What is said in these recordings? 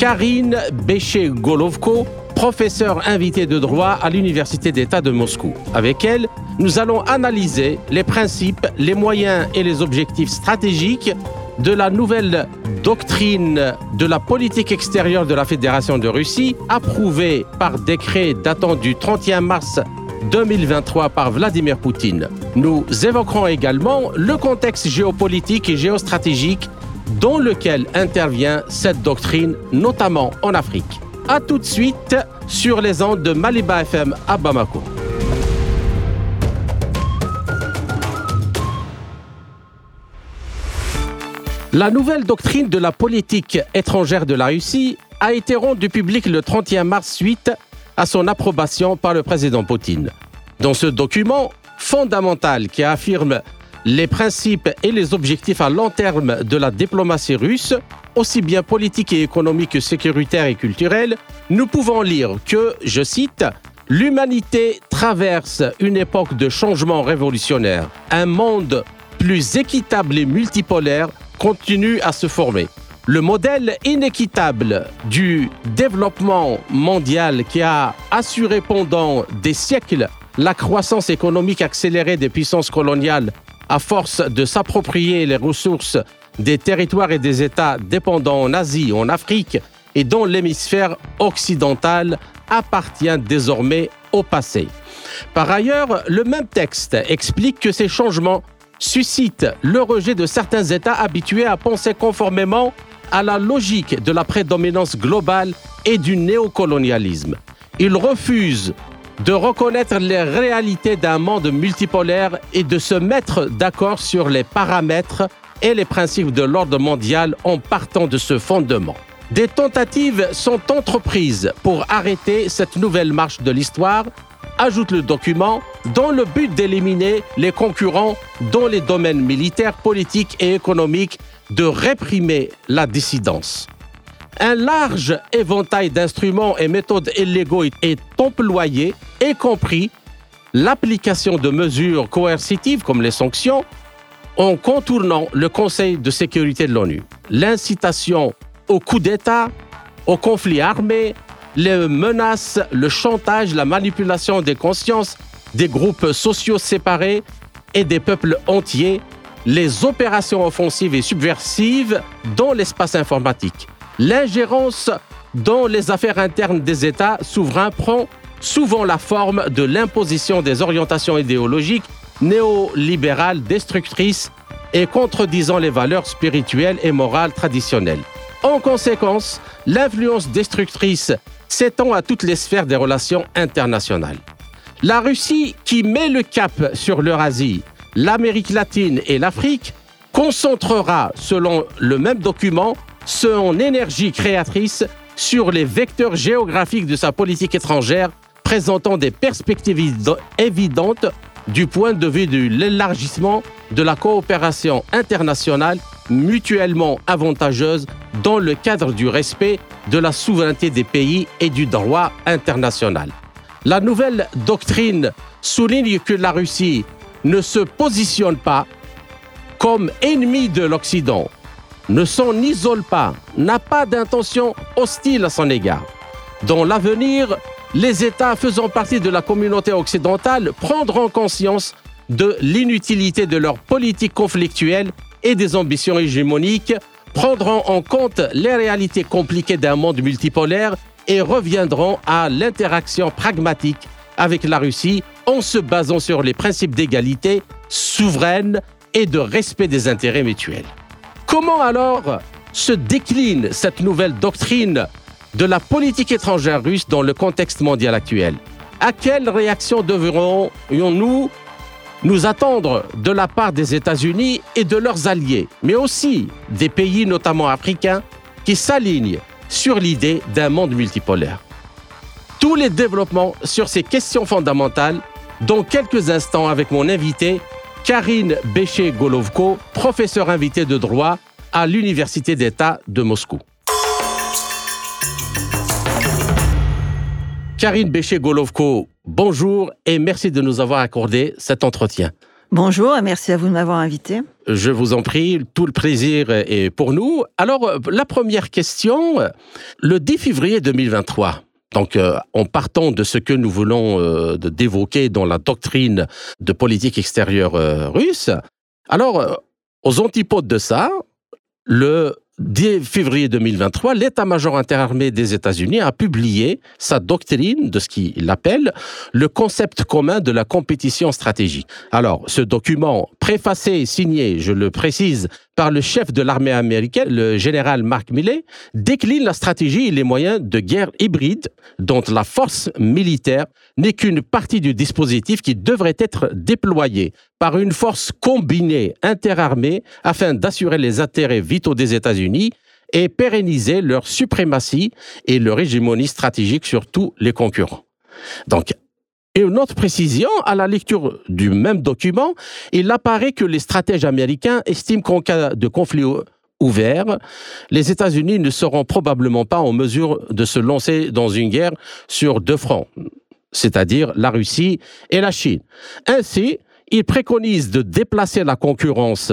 Karine Béché-Golovko, professeure invitée de droit à l'Université d'État de Moscou. Avec elle, nous allons analyser les principes, les moyens et les objectifs stratégiques de la nouvelle doctrine de la politique extérieure de la Fédération de Russie, approuvée par décret datant du 31 mars 2023 par Vladimir Poutine. Nous évoquerons également le contexte géopolitique et géostratégique dans lequel intervient cette doctrine, notamment en Afrique. A tout de suite sur les ondes de Maliba FM à Bamako. La nouvelle doctrine de la politique étrangère de la Russie a été rendue publique le 31 mars suite à son approbation par le président Poutine. Dans ce document fondamental qui affirme les principes et les objectifs à long terme de la diplomatie russe, aussi bien politique et économique que sécuritaire et culturelle, nous pouvons lire que, je cite, L'humanité traverse une époque de changement révolutionnaire. Un monde plus équitable et multipolaire continue à se former. Le modèle inéquitable du développement mondial qui a assuré pendant des siècles la croissance économique accélérée des puissances coloniales à force de s'approprier les ressources des territoires et des États dépendants en Asie, en Afrique et dans l'hémisphère occidental appartient désormais au passé. Par ailleurs, le même texte explique que ces changements suscitent le rejet de certains États habitués à penser conformément à la logique de la prédominance globale et du néocolonialisme. Il refuse de reconnaître les réalités d'un monde multipolaire et de se mettre d'accord sur les paramètres et les principes de l'ordre mondial en partant de ce fondement. Des tentatives sont entreprises pour arrêter cette nouvelle marche de l'histoire, ajoute le document, dans le but d'éliminer les concurrents dans les domaines militaires, politiques et économiques de réprimer la dissidence. Un large éventail d'instruments et méthodes illégaux est employé, y compris l'application de mesures coercitives comme les sanctions, en contournant le Conseil de sécurité de l'ONU. L'incitation au coup d'État, au conflit armé, les menaces, le chantage, la manipulation des consciences des groupes sociaux séparés et des peuples entiers les opérations offensives et subversives dans l'espace informatique. L'ingérence dans les affaires internes des États souverains prend souvent la forme de l'imposition des orientations idéologiques néolibérales destructrices et contredisant les valeurs spirituelles et morales traditionnelles. En conséquence, l'influence destructrice s'étend à toutes les sphères des relations internationales. La Russie, qui met le cap sur l'Eurasie, l'Amérique latine et l'Afrique, concentrera, selon le même document, son énergie créatrice sur les vecteurs géographiques de sa politique étrangère, présentant des perspectives évidentes du point de vue de l'élargissement de la coopération internationale mutuellement avantageuse dans le cadre du respect de la souveraineté des pays et du droit international. La nouvelle doctrine souligne que la Russie ne se positionne pas comme ennemi de l'Occident, ne s'en isole pas, n'a pas d'intention hostile à son égard. Dans l'avenir, les États faisant partie de la communauté occidentale prendront conscience de l'inutilité de leur politique conflictuelle et des ambitions hégémoniques, prendront en compte les réalités compliquées d'un monde multipolaire et reviendront à l'interaction pragmatique avec la Russie en se basant sur les principes d'égalité souveraine et de respect des intérêts mutuels. Comment alors se décline cette nouvelle doctrine de la politique étrangère russe dans le contexte mondial actuel? À quelle réaction devrons-nous nous attendre de la part des États-Unis et de leurs alliés, mais aussi des pays notamment africains qui s'alignent sur l'idée d'un monde multipolaire? Tous les développements sur ces questions fondamentales dans quelques instants avec mon invité, Karine Béché-Golovko, professeur invité de droit à l'Université d'État de Moscou. Karine Béché-Golovko, bonjour et merci de nous avoir accordé cet entretien. Bonjour et merci à vous de m'avoir invité. Je vous en prie, tout le plaisir est pour nous. Alors, la première question, le 10 février 2023, donc, euh, en partant de ce que nous voulons euh, d'évoquer dans la doctrine de politique extérieure euh, russe, alors, aux antipodes de ça, le 10 février 2023, l'état-major interarmé des États-Unis a publié sa doctrine de ce qu'il appelle le concept commun de la compétition stratégique. Alors, ce document, préfacé signé, je le précise, par le chef de l'armée américaine, le général Mark Milley, décline la stratégie et les moyens de guerre hybride dont la force militaire n'est qu'une partie du dispositif qui devrait être déployé par une force combinée interarmée afin d'assurer les intérêts vitaux des États-Unis et pérenniser leur suprématie et leur hégémonie stratégique sur tous les concurrents. Donc, et une autre précision, à la lecture du même document, il apparaît que les stratèges américains estiment qu'en cas de conflit ouvert, les États-Unis ne seront probablement pas en mesure de se lancer dans une guerre sur deux fronts, c'est-à-dire la Russie et la Chine. Ainsi, il préconise de déplacer la concurrence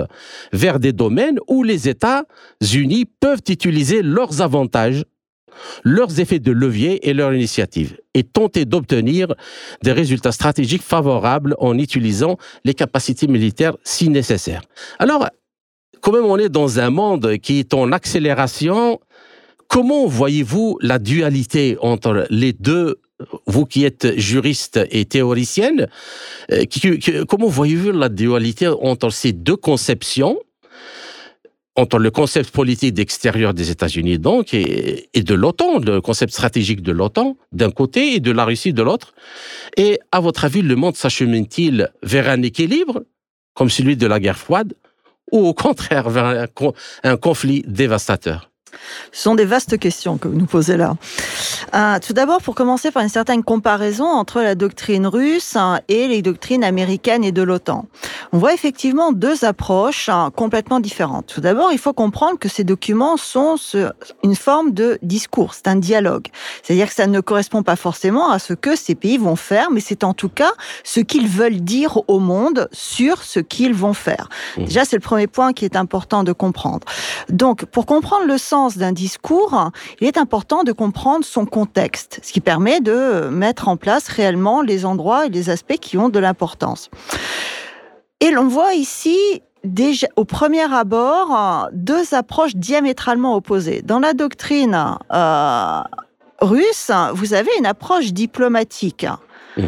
vers des domaines où les États-Unis peuvent utiliser leurs avantages leurs effets de levier et leur initiative et tenter d'obtenir des résultats stratégiques favorables en utilisant les capacités militaires si nécessaires. Alors, quand même on est dans un monde qui est en accélération, comment voyez-vous la dualité entre les deux vous qui êtes juriste et théoricienne, euh, comment voyez-vous la dualité entre ces deux conceptions entre le concept politique d'extérieur des États-Unis donc et, de l'OTAN, le concept stratégique de l'OTAN d'un côté et de la Russie de l'autre. Et à votre avis, le monde s'achemine-t-il vers un équilibre comme celui de la guerre froide ou au contraire vers un conflit dévastateur? Ce sont des vastes questions que vous nous posez là. Euh, tout d'abord, pour commencer par une certaine comparaison entre la doctrine russe hein, et les doctrines américaines et de l'OTAN. On voit effectivement deux approches hein, complètement différentes. Tout d'abord, il faut comprendre que ces documents sont une forme de discours, c'est un dialogue. C'est-à-dire que ça ne correspond pas forcément à ce que ces pays vont faire, mais c'est en tout cas ce qu'ils veulent dire au monde sur ce qu'ils vont faire. Mmh. Déjà, c'est le premier point qui est important de comprendre. Donc, pour comprendre le sens d'un discours, il est important de comprendre son contexte, ce qui permet de mettre en place réellement les endroits et les aspects qui ont de l'importance. Et l'on voit ici déjà au premier abord deux approches diamétralement opposées. Dans la doctrine euh, russe, vous avez une approche diplomatique. Mmh.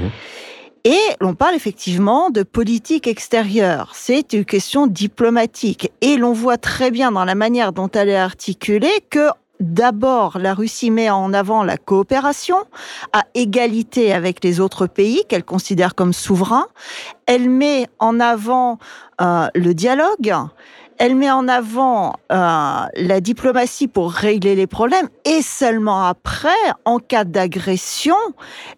Et l'on parle effectivement de politique extérieure. C'est une question diplomatique. Et l'on voit très bien dans la manière dont elle est articulée que D'abord, la Russie met en avant la coopération à égalité avec les autres pays qu'elle considère comme souverains. Elle met en avant euh, le dialogue elle met en avant euh, la diplomatie pour régler les problèmes et seulement après, en cas d'agression,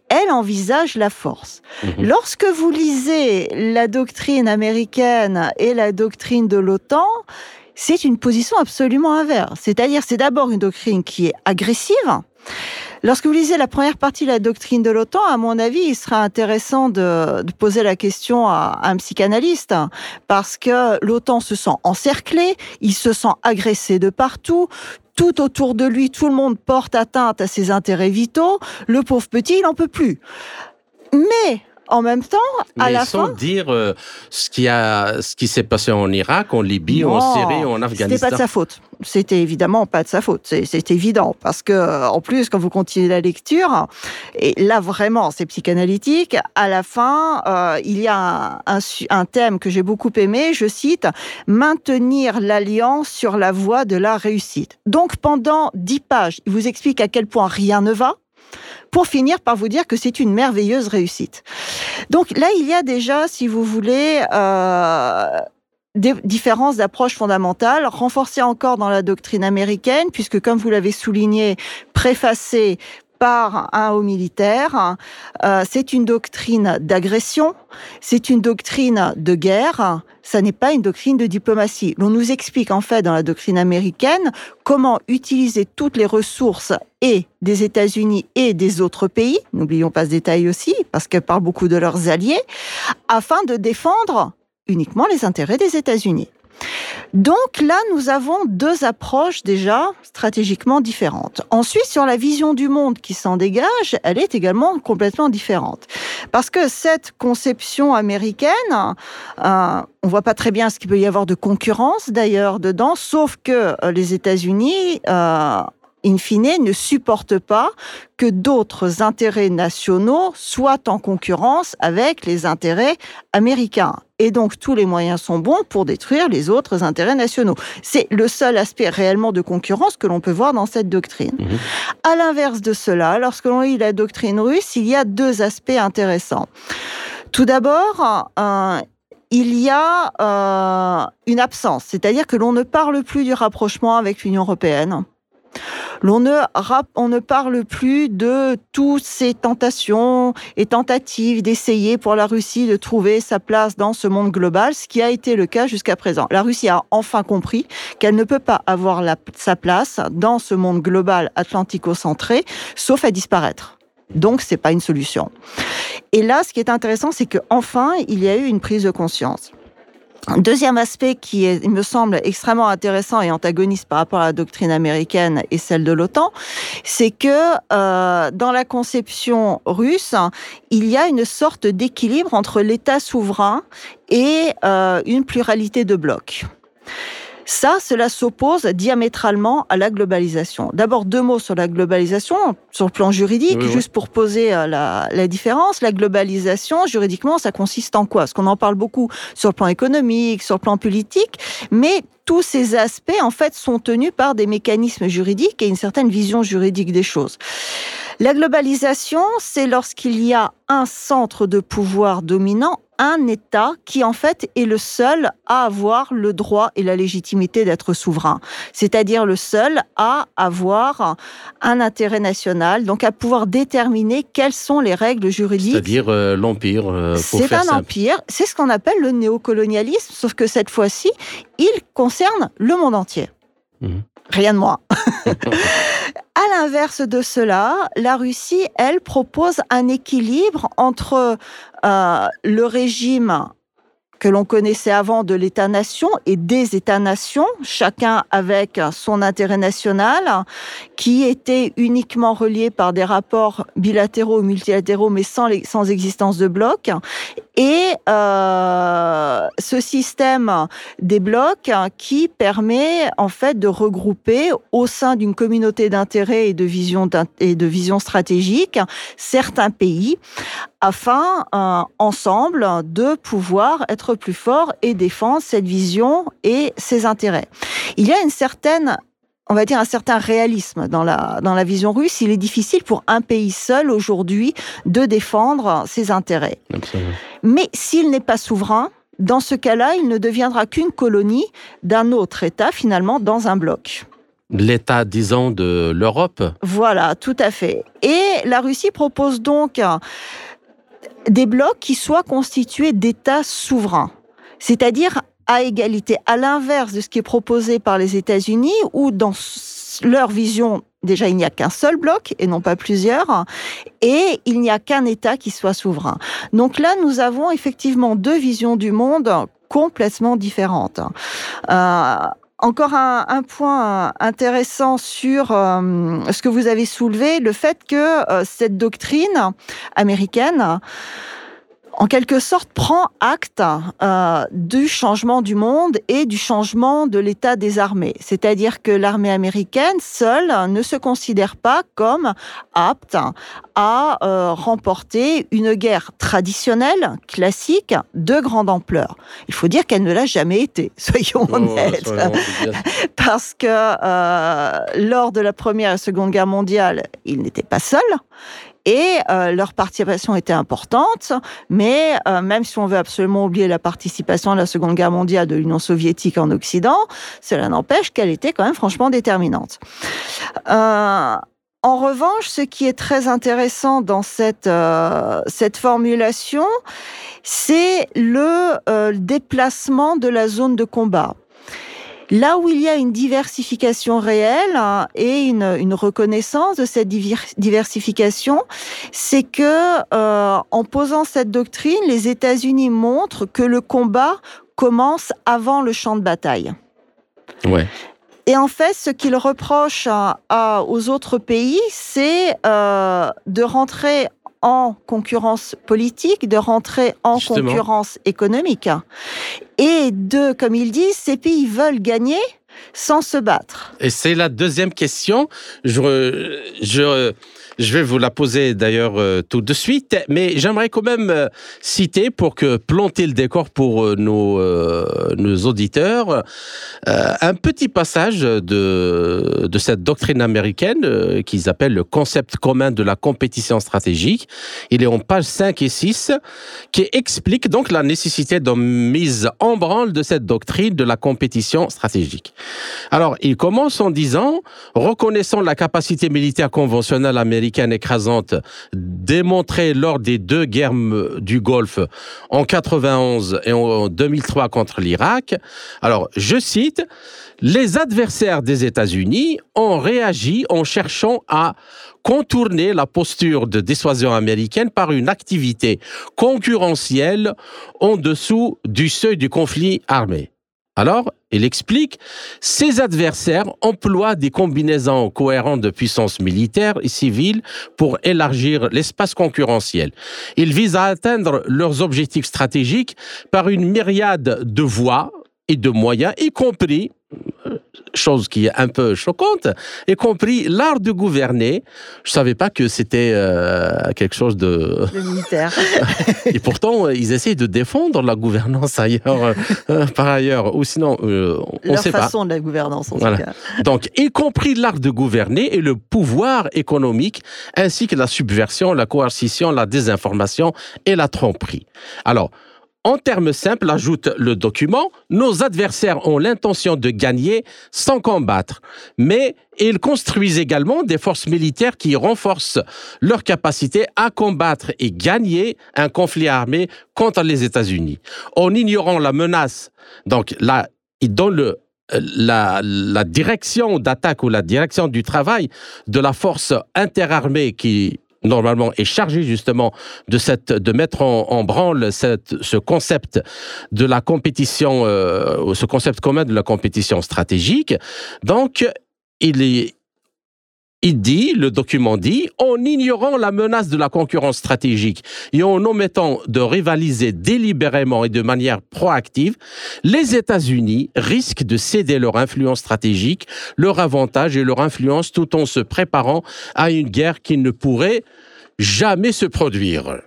elle envisage la force. Mhm. Lorsque vous lisez la doctrine américaine et la doctrine de l'OTAN, c'est une position absolument inverse. C'est-à-dire, c'est d'abord une doctrine qui est agressive, Lorsque vous lisez la première partie de la doctrine de l'OTAN, à mon avis, il sera intéressant de, poser la question à, un psychanalyste, parce que l'OTAN se sent encerclé, il se sent agressé de partout, tout autour de lui, tout le monde porte atteinte à ses intérêts vitaux, le pauvre petit, il n'en peut plus. Mais en même temps, à la sans dire euh, ce qui a, ce qui s'est passé en Irak, en Libye, en Syrie, en Afghanistan. C'était pas de sa faute. C'était évidemment pas de sa faute. C'est évident parce que en plus, quand vous continuez la lecture, et là vraiment, c'est psychanalytique. À la fin, euh, il y a un, un thème que j'ai beaucoup aimé. Je cite maintenir l'alliance sur la voie de la réussite. Donc pendant dix pages, il vous explique à quel point rien ne va pour finir par vous dire que c'est une merveilleuse réussite. Donc là, il y a déjà, si vous voulez, euh, des différences d'approche fondamentale, renforcées encore dans la doctrine américaine, puisque comme vous l'avez souligné, préfacée par un haut militaire. Euh, c'est une doctrine d'agression, c'est une doctrine de guerre, ça n'est pas une doctrine de diplomatie. L'on nous explique en fait dans la doctrine américaine comment utiliser toutes les ressources et des États-Unis et des autres pays, n'oublions pas ce détail aussi, parce qu'elle parle beaucoup de leurs alliés, afin de défendre uniquement les intérêts des États-Unis. Donc là, nous avons deux approches déjà stratégiquement différentes. Ensuite, sur la vision du monde qui s'en dégage, elle est également complètement différente. Parce que cette conception américaine, euh, on voit pas très bien ce qu'il peut y avoir de concurrence d'ailleurs dedans, sauf que euh, les États-Unis euh, in fine, ne supporte pas que d'autres intérêts nationaux soient en concurrence avec les intérêts américains. Et donc, tous les moyens sont bons pour détruire les autres intérêts nationaux. C'est le seul aspect réellement de concurrence que l'on peut voir dans cette doctrine. Mhm. À l'inverse de cela, lorsque l'on lit la doctrine russe, il y a deux aspects intéressants. Tout d'abord, il y a euh, une absence, c'est-à-dire que l'on ne parle plus du rapprochement avec l'Union européenne. On ne parle plus de toutes ces tentations et tentatives d'essayer pour la Russie de trouver sa place dans ce monde global, ce qui a été le cas jusqu'à présent. La Russie a enfin compris qu'elle ne peut pas avoir sa place dans ce monde global atlantico-centré, sauf à disparaître. Donc, c'est pas une solution. Et là, ce qui est intéressant, c'est qu'enfin, il y a eu une prise de conscience. Deuxième aspect qui me semble extrêmement intéressant et antagoniste par rapport à la doctrine américaine et celle de l'OTAN, c'est que euh, dans la conception russe, il y a une sorte d'équilibre entre l'État souverain et euh, une pluralité de blocs. Ça, cela s'oppose diamétralement à la globalisation. D'abord, deux mots sur la globalisation, sur le plan juridique, juste pour poser euh, la, la, différence. La globalisation, juridiquement, ça consiste en quoi? Parce qu'on en parle beaucoup sur le plan économique, sur le plan politique, mais tous ces aspects, en fait, sont tenus par des mécanismes juridiques et une certaine vision juridique des choses. La globalisation, c'est lorsqu'il y a un centre de pouvoir dominant, un État qui en fait est le seul à avoir le droit et la légitimité d'être souverain, c'est-à-dire le seul à avoir un intérêt national, donc à pouvoir déterminer quelles sont les règles juridiques. C'est-à-dire euh, l'empire. Euh, c'est un empire, c'est ce qu'on appelle le néocolonialisme, sauf que cette fois-ci, il concerne le monde entier. Mmh. Rien de moins. À l'inverse de cela, la Russie, elle, propose un équilibre entre euh, le régime que l'on connaissait avant de l'État-nation et des États-nations, chacun avec son intérêt national, qui était uniquement relié par des rapports bilatéraux ou multilatéraux, mais sans, sans existence de blocs. Et euh, ce système des blocs qui permet en fait de regrouper au sein d'une communauté d'intérêts et de vision et de vision stratégique certains pays afin euh, ensemble de pouvoir être plus forts et défendre cette vision et ses intérêts. Il y a une certaine on va dire un certain réalisme dans la dans la vision russe. Il est difficile pour un pays seul aujourd'hui de défendre ses intérêts. Mais s'il n'est pas souverain, dans ce cas-là, il ne deviendra qu'une colonie d'un autre État finalement dans un bloc l'État, disons, de l'Europe. Voilà, tout à fait. Et la Russie propose donc des blocs qui soient constitués d'États souverains, c'est-à-dire à égalité, à l'inverse de ce qui est proposé par les États-Unis, où dans leur vision, déjà il n'y a qu'un seul bloc et non pas plusieurs, et il n'y a qu'un État qui soit souverain. Donc là, nous avons effectivement deux visions du monde complètement différentes. Euh, encore un, point intéressant sur euh, ce que vous avez soulevé, le fait que euh, cette doctrine américaine en quelque sorte, prend acte euh, du changement du monde et du changement de l'état des armées. C'est-à-dire que l'armée américaine seule ne se considère pas comme apte à euh, remporter une guerre traditionnelle, classique, de grande ampleur. Il faut dire qu'elle ne l'a jamais été, soyons honnêtes. Parce que euh, lors de la Première et Seconde Guerre mondiale, il n'était pas seul. Et euh, leur participation était importante, mais euh, même si on veut absolument oublier la participation à la Seconde Guerre mondiale de l'Union soviétique en Occident, cela n'empêche qu'elle était quand même franchement déterminante. Euh, en revanche, ce qui est très intéressant dans cette, cette formulation, c'est le déplacement de la zone de combat. Là où il y a une diversification réelle hein, et une, reconnaissance de cette diversification, c'est que euh, en posant cette doctrine, les États-Unis montrent que le combat commence avant le champ de bataille. Ouais. Et en fait, ce qu'ils reprochent aux autres pays, c'est euh, de rentrer en concurrence politique, de rentrer en concurrence économique. Et de, comme ils disent, ces pays veulent gagner sans se battre. Et c'est la deuxième question. Je, je, je vais vous la poser d'ailleurs euh, tout de suite, mais j'aimerais quand même euh, citer pour que planter le décor pour euh, nos, auditeurs un petit passage de, cette doctrine américaine qu'ils appellent le concept commun de la compétition stratégique. Il est en page 5 et 6 qui explique donc la nécessité de mise en branle de cette doctrine de la compétition stratégique. Alors, il commence en disant, reconnaissant la capacité militaire conventionnelle américaine écrasante démontrée lors des deux guerres du Golfe en 91 et en 2003 contre l'Irak. Alors, je cite, les adversaires des États-Unis ont réagi en cherchant à contourner la posture de dissuasion américaine par une activité concurrentielle en dessous du seuil du conflit armé. Alors, il explique, ses adversaires emploient des combinaisons cohérentes de puissance militaire et civile pour élargir l'espace concurrentiel. Ils visent à atteindre leurs objectifs stratégiques par une myriade de voies et de moyens, y compris chose qui est un peu choquante, y compris l'art de gouverner. Je savais pas que c'était euh, quelque chose de... militaire. Et pourtant, ils essayent de défendre la gouvernance ailleurs, euh, par ailleurs, ou sinon, euh, on ne sait pas. façon de la gouvernance, en tout cas. Donc, y compris l'art de gouverner et le pouvoir économique, ainsi que la subversion, la coercition, la désinformation et la tromperie. Alors, en termes simples, ajoute le document, nos adversaires ont l'intention de gagner sans combattre, mais ils construisent également des forces militaires qui renforcent leur capacité à combattre et gagner un conflit armé contre les États-Unis. En ignorant la menace, donc là, le, la, la, direction d'attaque ou la direction du travail de la force interarmée qui normalement est chargé justement de cette de mettre en, branle cette, ce concept de la compétition, euh, ce concept commun de la compétition stratégique. Donc, il est il dit, le document dit, en ignorant la menace de la concurrence stratégique et en omettant de rivaliser délibérément et de manière proactive, les États-Unis risquent de céder leur influence stratégique, leur avantage et leur influence tout en se préparant à une guerre qui ne pourrait jamais se produire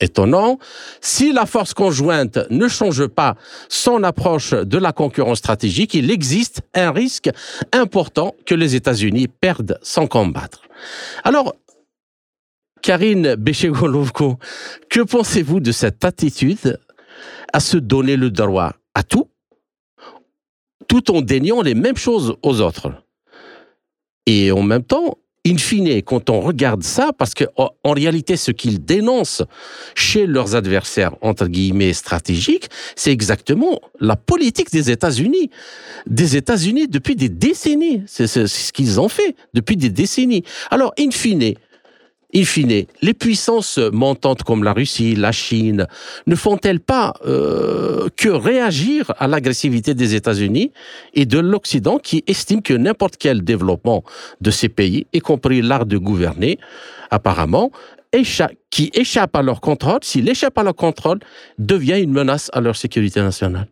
étonnant, si la force conjointe ne change pas son approche de la concurrence stratégique, il existe un risque important que les États-Unis perdent sans combattre. Alors, Karine Béchegolovko, que pensez-vous de cette attitude à se donner le droit à tout, tout en déniant les mêmes choses aux autres? Et en même temps, in fine, quand on regarde ça, parce que en réalité, ce qu'ils dénoncent chez leurs adversaires, entre guillemets, stratégiques, c'est exactement la politique des États-Unis. Des États-Unis depuis des décennies. C'est ce qu'ils ont fait depuis des décennies. Alors, in fine, in fine, les puissances montantes comme la Russie, la Chine, ne font-elles pas euh, que réagir à l'agressivité des États-Unis et de l'Occident qui estime que n'importe quel développement de ces pays, y compris l'art de gouverner, apparemment, qui échappe à leur contrôle, s'il échappe à leur contrôle, devient une menace à leur sécurité nationale?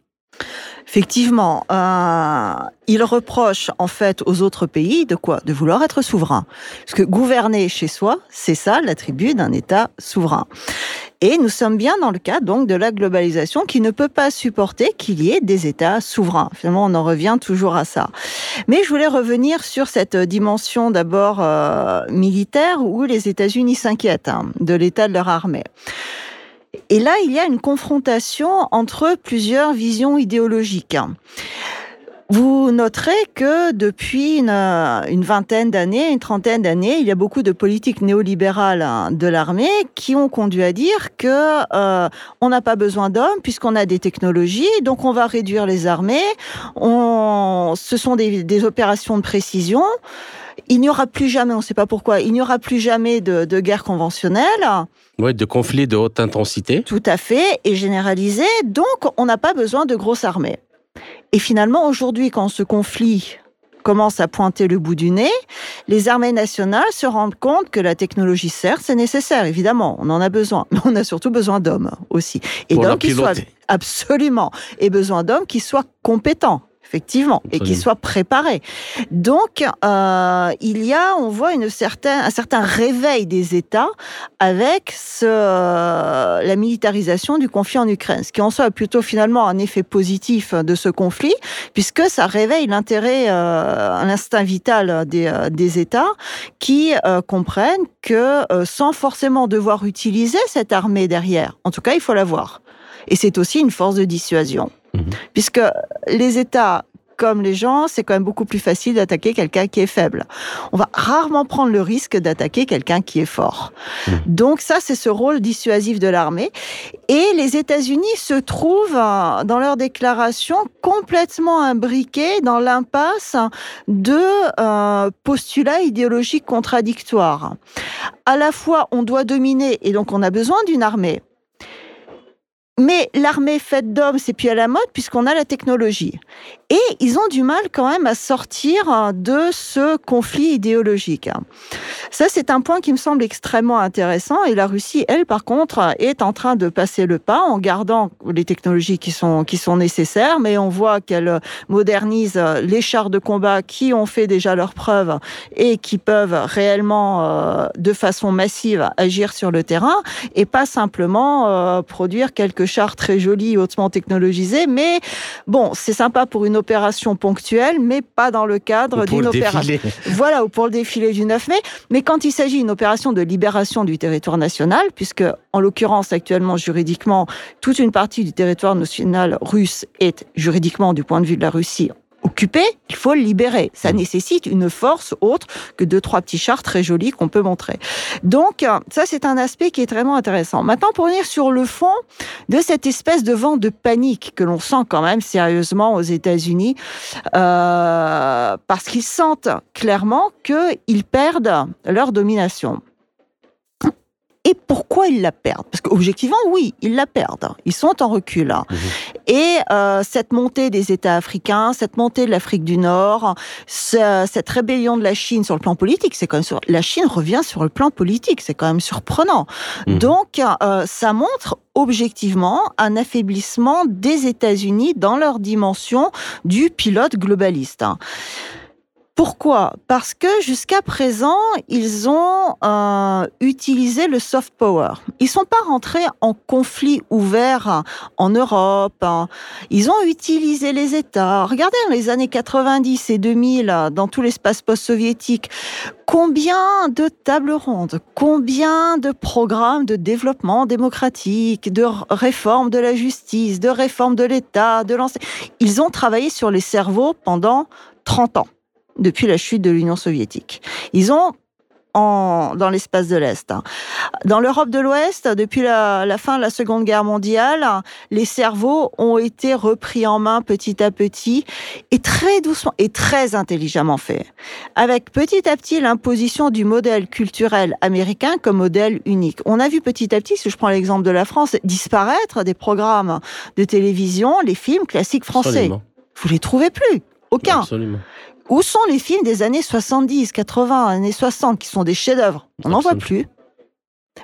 Effectivement, euh, il reproche en fait aux autres pays de quoi? De vouloir être souverain. Parce que gouverner chez soi, c'est ça l'attribut d'un État souverain. Et nous sommes bien dans le cas donc de la globalisation qui ne peut pas supporter qu'il y ait des États souverains. Finalement, on en revient toujours à ça. Mais je voulais revenir sur cette dimension d'abord euh, militaire où les États-Unis s'inquiètent hein, de l'état de leur armée. Et là, il y a une confrontation entre plusieurs visions idéologiques. Vous noterez que depuis une, vingtaine d'années, une trentaine d'années, il y a beaucoup de politiques néolibérales hein, de l'armée qui ont conduit à dire que euh, on n'a pas besoin d'hommes puisqu'on a des technologies, donc on va réduire les armées. Ce sont des, des opérations de précision. Il n'y aura plus jamais, on ne sait pas pourquoi, il n'y aura plus jamais de, de guerre conventionnelle. Oui, de conflits de haute intensité. Tout à fait, et généralisé. Donc, on n'a pas besoin de grosses armées. Et finalement, aujourd'hui, quand ce conflit commence à pointer le bout du nez, les armées nationales se rendent compte que la technologie, certes, c'est nécessaire, évidemment, on en a besoin, mais on a surtout besoin d'hommes aussi. Et d'hommes qui soient absolument, et besoin d'hommes qui soient compétents effectivement, et qui soient préparés. Donc, euh, il y a, on voit une certaine, un certain réveil des États avec ce, euh, la militarisation du conflit en Ukraine, ce qui en soit plutôt finalement un effet positif de ce conflit, puisque ça réveille l'intérêt, euh, l'instinct vital des, des États qui comprennent que sans forcément devoir utiliser cette armée derrière, en tout cas, il faut l'avoir. Et c'est aussi une force de dissuasion. Mhm. Puisque les États comme les gens, c'est quand même beaucoup plus facile d'attaquer quelqu'un qui est faible. On va rarement prendre le risque d'attaquer quelqu'un qui est fort. Mhm. Donc ça, c'est ce rôle dissuasif de l'armée. Et les États-Unis se trouvent, euh, dans leur déclaration, complètement imbriqués dans l'impasse de euh, postulats idéologiques contradictoires. À la fois, on doit dominer et donc on a besoin d'une armée. Mais l'armée faite d'hommes, c'est plus à la mode puisqu'on a la technologie. Et ils ont du mal quand même à sortir de ce conflit idéologique. Ça, c'est un point qui me semble extrêmement intéressant. Et la Russie, elle, par contre, est en train de passer le pas en gardant les technologies qui sont, qui sont nécessaires. Mais on voit qu'elle modernise les chars de combat qui ont fait déjà leurs preuves et qui peuvent réellement, euh, de façon massive, agir sur le terrain et pas simplement euh, produire quelques chars très jolis, hautement technologisés. Mais bon, c'est sympa pour une opération ponctuelle, mais pas dans le cadre d'une opération. Voilà, ou pour le défilé du 9 mai. Mais quand il s'agit d'une opération de libération du territoire national, puisque en l'occurrence actuellement juridiquement, toute une partie du territoire national russe est juridiquement du point de vue de la Russie occupé, il faut le libérer. Ça mm. nécessite une force autre que deux, trois petits chars très jolis qu'on peut montrer. Donc, ça, c'est un aspect qui est vraiment intéressant. Maintenant, pour venir sur le fond de cette espèce de vent de panique que l'on sent quand même sérieusement aux États-Unis, euh, parce qu'ils sentent clairement qu'ils perdent leur domination. Et pourquoi ils la perdent? Parce qu'objectivement, oui, ils la perdent. Ils sont en recul. Mhm. Et euh, cette montée des États africains, cette montée de l'Afrique du Nord, cette rébellion de la Chine sur le plan politique, c'est quand même sur... la Chine revient sur le plan politique, c'est quand même surprenant. Mhm. Donc, euh, ça montre objectivement un affaiblissement des États-Unis dans leur dimension du pilote globaliste. Pourquoi? Parce que jusqu'à présent, ils ont euh, utilisé le soft power. Ils sont pas rentrés en conflit ouvert en Europe. Hein. Ils ont utilisé les États. Regardez les années 90 et 2000, dans tout l'espace post-soviétique, combien de tables rondes, combien de programmes de développement démocratique, de réforme de la justice, de réforme de l'État, de l'enseignement. Ils ont travaillé sur les cerveaux pendant 30 ans depuis la chute de l'Union soviétique. Ils ont en, dans l'espace de l'Est. Hein. Dans l'Europe de l'Ouest, depuis la, la, fin de la Seconde Guerre mondiale, les cerveaux ont été repris en main petit à petit et très doucement et très intelligemment fait. Avec petit à petit l'imposition du modèle culturel américain comme modèle unique. On a vu petit à petit, si je prends l'exemple de la France, disparaître des programmes de télévision, les films classiques français. Vous les trouvez plus. Aucun. Absolument. Où sont les films des années 70, 80, années 60 qui sont des chefs-d'œuvre? On n'en voit plus.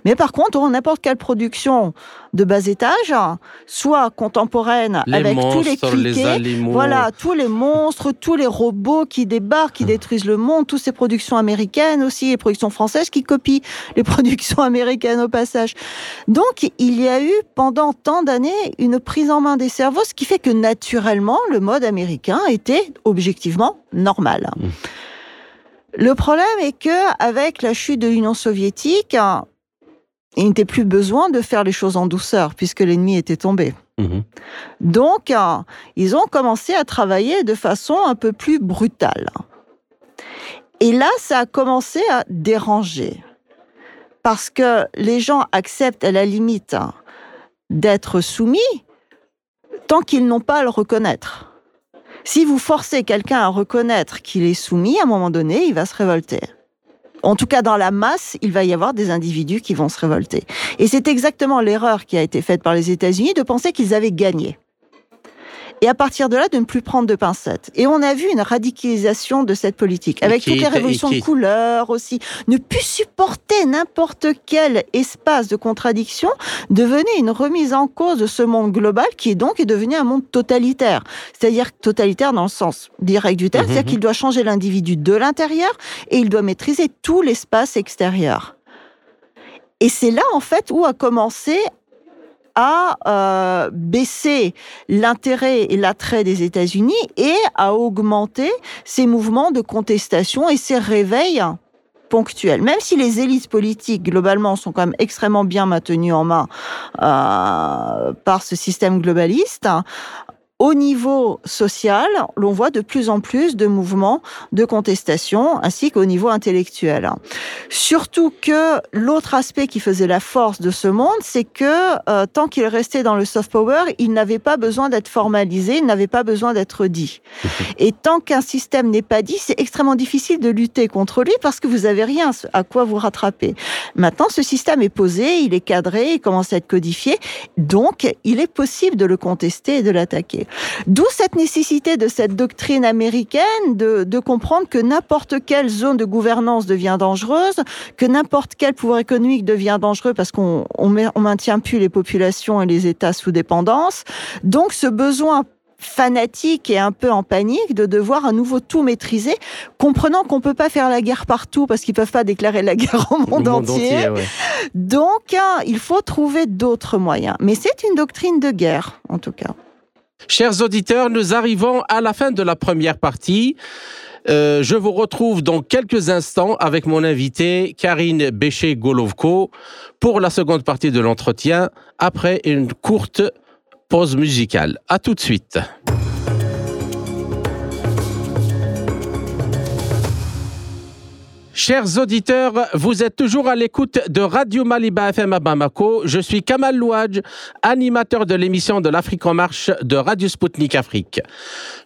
Mais par contre, n'importe quelle production de bas étage, soit contemporaine avec tous les cliquets, voilà, tous les monstres, tous les robots qui débarquent, qui détruisent le monde, toutes ces productions américaines aussi, les productions françaises qui copient les productions américaines au passage. Donc, il y a eu pendant tant d'années une prise en main des cerveaux, ce qui fait que naturellement, le mode américain était objectivement normal. Mmh. Le problème est que avec la chute de l'Union soviétique, il n'était plus besoin de faire les choses en douceur puisque l'ennemi était tombé. Mhm. Donc, ils ont commencé à travailler de façon un peu plus brutale. Et là, ça a commencé à déranger parce que les gens acceptent à la limite d'être soumis tant qu'ils n'ont pas à le reconnaître. Si vous forcez quelqu'un à reconnaître qu'il est soumis, à un moment donné, il va se révolter. En tout cas, dans la masse, il va y avoir des individus qui vont se révolter. Et c'est exactement l'erreur qui a été faite par les États-Unis de penser qu'ils avaient gagné et à partir de là de ne plus prendre de pincettes. Et on a vu une radicalisation de cette politique, avec toutes les révolutions de couleurs aussi. Ne plus supporter n'importe quel espace de contradiction devenait une remise en cause de ce monde global qui est donc est devenu un monde totalitaire. C'est-à-dire totalitaire dans le sens direct du terme, mhm. c'est-à-dire qu'il doit changer l'individu de l'intérieur et il doit maîtriser tout l'espace extérieur. Et c'est là, en fait, où a commencé à euh, baisser l'intérêt et l'attrait des États-Unis et à augmenter ces mouvements de contestation et ces réveils ponctuels. Même si les élites politiques, globalement, sont quand même extrêmement bien maintenues en main euh, par ce système globaliste, au niveau social, l'on voit de plus en plus de mouvements de contestation ainsi qu'au niveau intellectuel. Surtout que l'autre aspect qui faisait la force de ce monde, c'est que euh, tant qu'il restait dans le soft power, il n'avait pas besoin d'être formalisé, il n'avait pas besoin d'être dit. Et tant qu'un système n'est pas dit, c'est extrêmement difficile de lutter contre lui parce que vous avez rien à quoi vous rattraper. Maintenant, ce système est posé, il est cadré, il commence à être codifié, donc il est possible de le contester et de l'attaquer. D'où cette nécessité de cette doctrine américaine de, comprendre que n'importe quelle zone de gouvernance devient dangereuse, que n'importe quel pouvoir économique devient dangereux parce qu'on on, maintient plus les populations et les États sous dépendance. Donc ce besoin fanatique et un peu en panique de devoir à nouveau tout maîtriser, comprenant qu'on peut pas faire la guerre partout parce qu'ils peuvent pas déclarer la guerre au monde, entier. Donc, hein, il faut trouver d'autres moyens. Mais c'est une doctrine de guerre, en tout cas. Chers auditeurs, nous arrivons à la fin de la première partie. Euh, je vous retrouve dans quelques instants avec mon invité Karine Béché-Golovko pour la seconde partie de l'entretien après une courte pause musicale. À tout de suite. Chers auditeurs, vous êtes toujours à l'écoute de Radio Maliba FM à Bamako. Je suis Kamal Louadj, animateur de l'émission de l'Afrique en marche de Radio Sputnik Afrique.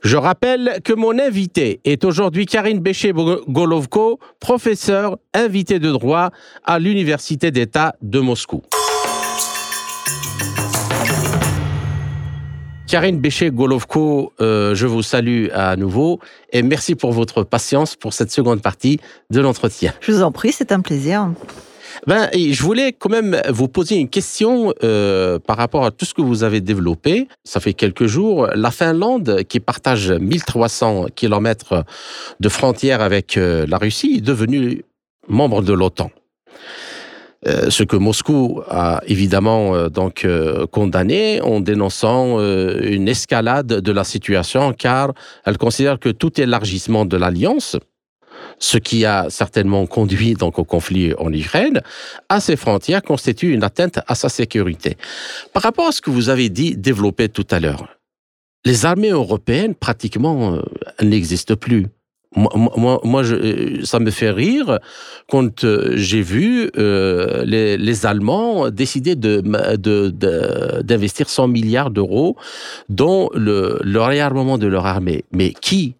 Je rappelle que mon invité est aujourd'hui Karine Béché-Golovko, professeur invité de droit à l'Université d'État de Moscou. Karine Béché-Golovko, euh, je vous salue à nouveau et merci pour votre patience pour cette seconde partie de l'entretien. Je vous en prie, c'est un plaisir. Ben, je voulais quand même vous poser une question euh, par rapport à tout ce que vous avez développé. Ça fait quelques jours, la Finlande, qui partage 1300 kilomètres de frontière avec euh, la Russie, est devenue membre de l'OTAN. Euh, ce que Moscou a évidemment euh, donc euh, condamné en dénonçant une escalade de la situation car elle considère que tout élargissement de l'alliance ce qui a certainement conduit donc au conflit en Ukraine, à ses frontières constitue une atteinte à sa sécurité. Par rapport à ce que vous avez dit, développé tout à l'heure, les armées européennes pratiquement n'existent plus. Moi, moi, je, euh, ça me fait rire quand euh, j'ai vu euh, les, les, Allemands décider de, d'investir 100 milliards d'euros dans le, le réarmement de leur armée. Mais qui?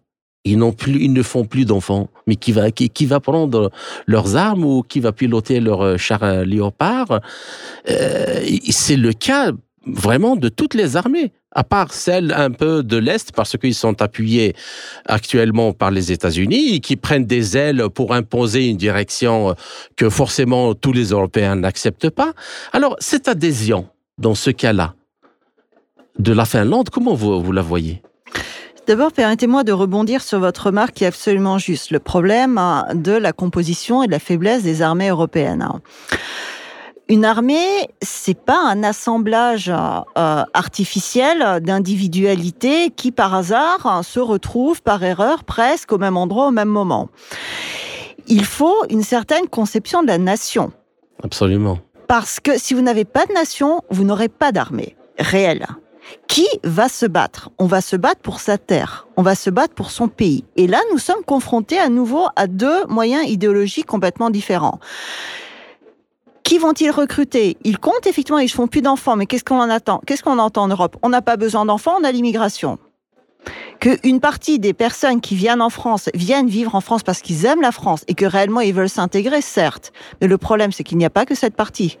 Ils plus, ils ne font plus d'enfants. Mais qui va, qui, qui, va prendre leurs armes ou qui va piloter leur char léopard? C'est le cas vraiment de toutes les armées. À part celle un peu de l'Est, parce qu'ils sont appuyés actuellement par les États-Unis, qui prennent des ailes pour imposer une direction que forcément tous les Européens n'acceptent pas. Alors, cette adhésion, dans ce cas-là, de la Finlande, comment vous, vous la voyez? D'abord, permettez-moi de rebondir sur votre remarque qui est absolument juste. Le problème hein, de la composition et de la faiblesse des armées européennes. Une armée, c'est pas un assemblage euh, artificiel d'individualités qui, par hasard, se retrouvent par erreur presque au même endroit au même moment. Il faut une certaine conception de la nation. Absolument. Parce que si vous n'avez pas de nation, vous n'aurez pas d'armée réelle. Qui va se battre? On va se battre pour sa terre, on va se battre pour son pays. Et là, nous sommes confrontés à nouveau à deux moyens idéologiques complètement différents. Qui vont-ils recruter? Ils comptent effectivement, ils font plus d'enfants, mais qu'est-ce qu'on en attend? Qu'est-ce qu'on entend en Europe? On n'a pas besoin d'enfants, on a l'immigration. Qu'une partie des personnes qui viennent en France viennent vivre en France parce qu'ils aiment la France et que réellement ils veulent s'intégrer, certes. Mais le problème, c'est qu'il n'y a pas que cette partie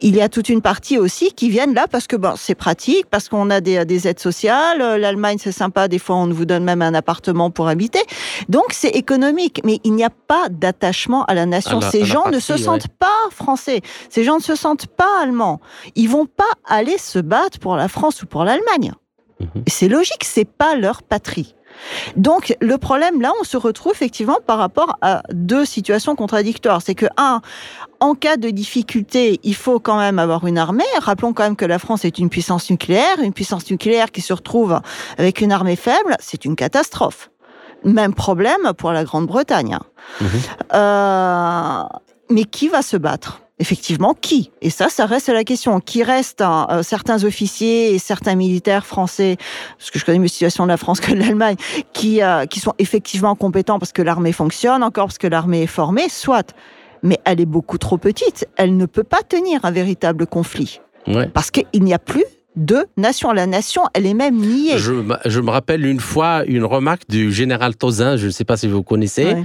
il y a toute une partie aussi qui viennent là parce que bon, c'est pratique, parce qu'on a des, aides sociales. Euh, L'Allemagne, c'est sympa. Des fois, on vous donne même un appartement pour habiter. Donc, c'est économique. Mais il n'y a pas d'attachement à la nation. Ces gens ne se sentent pas français. Ces gens ne se sentent pas allemands. Ils vont pas aller se battre pour la France ou pour l'Allemagne. Mhm. C'est logique. C'est pas leur patrie. Donc le problème là, on se retrouve effectivement par rapport à deux situations contradictoires. C'est que un, en cas de difficulté, il faut quand même avoir une armée. Rappelons quand même que la France est une puissance nucléaire, une puissance nucléaire qui se retrouve avec une armée faible, c'est une catastrophe. Même problème pour la Grande-Bretagne. Mhm. Euh, mais qui va se battre? Effectivement, qui? Et ça, ça reste la question. Qui reste hein, euh, certains officiers et certains militaires français, parce que je connais mieux la situation de la France que de l'Allemagne, qui, euh, qui sont effectivement compétents parce que l'armée fonctionne, encore parce que l'armée est formée, soit. Mais elle est beaucoup trop petite. Elle ne peut pas tenir un véritable conflit. Parce qu'il n'y a plus de nation. La nation, elle est même niée. Je, me rappelle une fois une remarque du général Tozin, je ne sais pas si vous connaissez.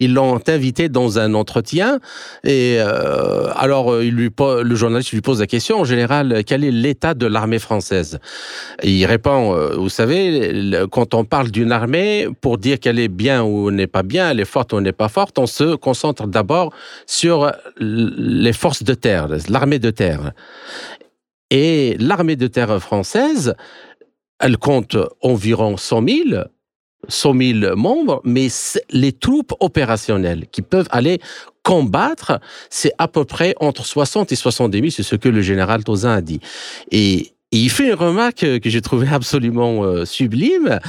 Ils l'ont invité dans un entretien et euh, alors euh, il lui, le journaliste lui pose la question, en général, quel est l'état de l'armée française? Il répond, euh, vous savez, quand on parle d'une armée, pour dire qu'elle est bien ou n'est pas bien, elle est forte ou n'est pas forte, on se concentre d'abord sur les forces de terre, l'armée de terre. Et l'armée de terre française, elle compte environ 100 000, 100 000 membres, mais les troupes opérationnelles qui peuvent aller combattre, c'est à peu près entre 60 et 70 000, c'est ce que le général Tozin a dit. Et, il fait une remarque que j'ai trouvée absolument euh, sublime.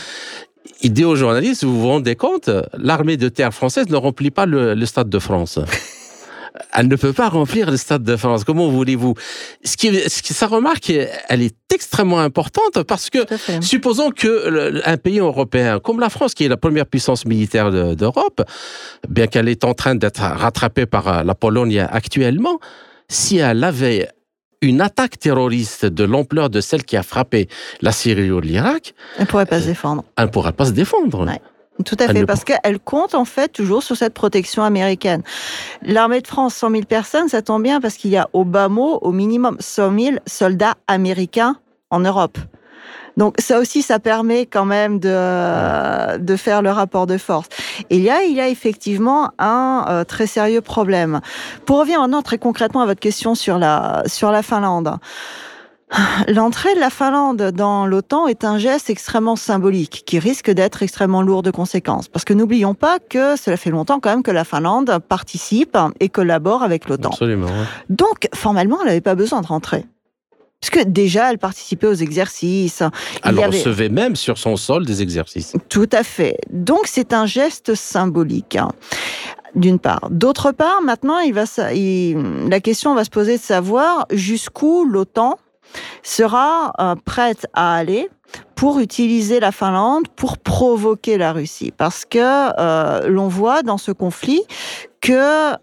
Il dit aux journalistes, vous vous rendez compte, l'armée de terre française ne remplit pas le Stade de France elle ne peut pas remplir le Stade de France. Comment voulez-vous? Ce qui, ce qui, Sa remarque, elle est extrêmement importante parce que supposons que un pays européen comme la France, qui est la première puissance militaire d'Europe, bien qu'elle est en train d'être rattrapée par euh, la Pologne actuellement, si elle avait une attaque terroriste de l'ampleur de celle qui a frappé la Syrie ou l'Irak, elle ne pourrait pas se défendre. Elle ne pourrait pas se défendre. Tout à fait, parce qu'elle compte en fait toujours sur cette protection américaine. L'armée de France, 100 000 personnes, ça tombe bien parce qu'il y a au bas mot, au minimum 100 000 soldats américains en Europe. Donc ça aussi, ça permet quand même de, de faire le rapport de force. Et il y a, il y a effectivement un euh, très sérieux problème. Pour revenir maintenant très concrètement à votre question sur la, sur la Finlande. L'entrée de la Finlande dans l'OTAN est un geste extrêmement symbolique qui risque d'être extrêmement lourd de conséquences. Parce que n'oublions pas que cela fait longtemps quand même que la Finlande participe et collabore avec l'OTAN. Absolument. Donc, formellement, elle n'avait pas besoin de rentrer. Parce que déjà, elle participait aux exercices. Elle recevait même sur son sol des exercices. Tout à fait. Donc, c'est un geste symbolique. Hein, d'une part. D'autre part, maintenant, il va, la question va se poser de savoir jusqu'où l'OTAN sera euh, prête à aller pour utiliser la Finlande pour provoquer la Russie. Parce que euh, l'on voit dans ce conflit que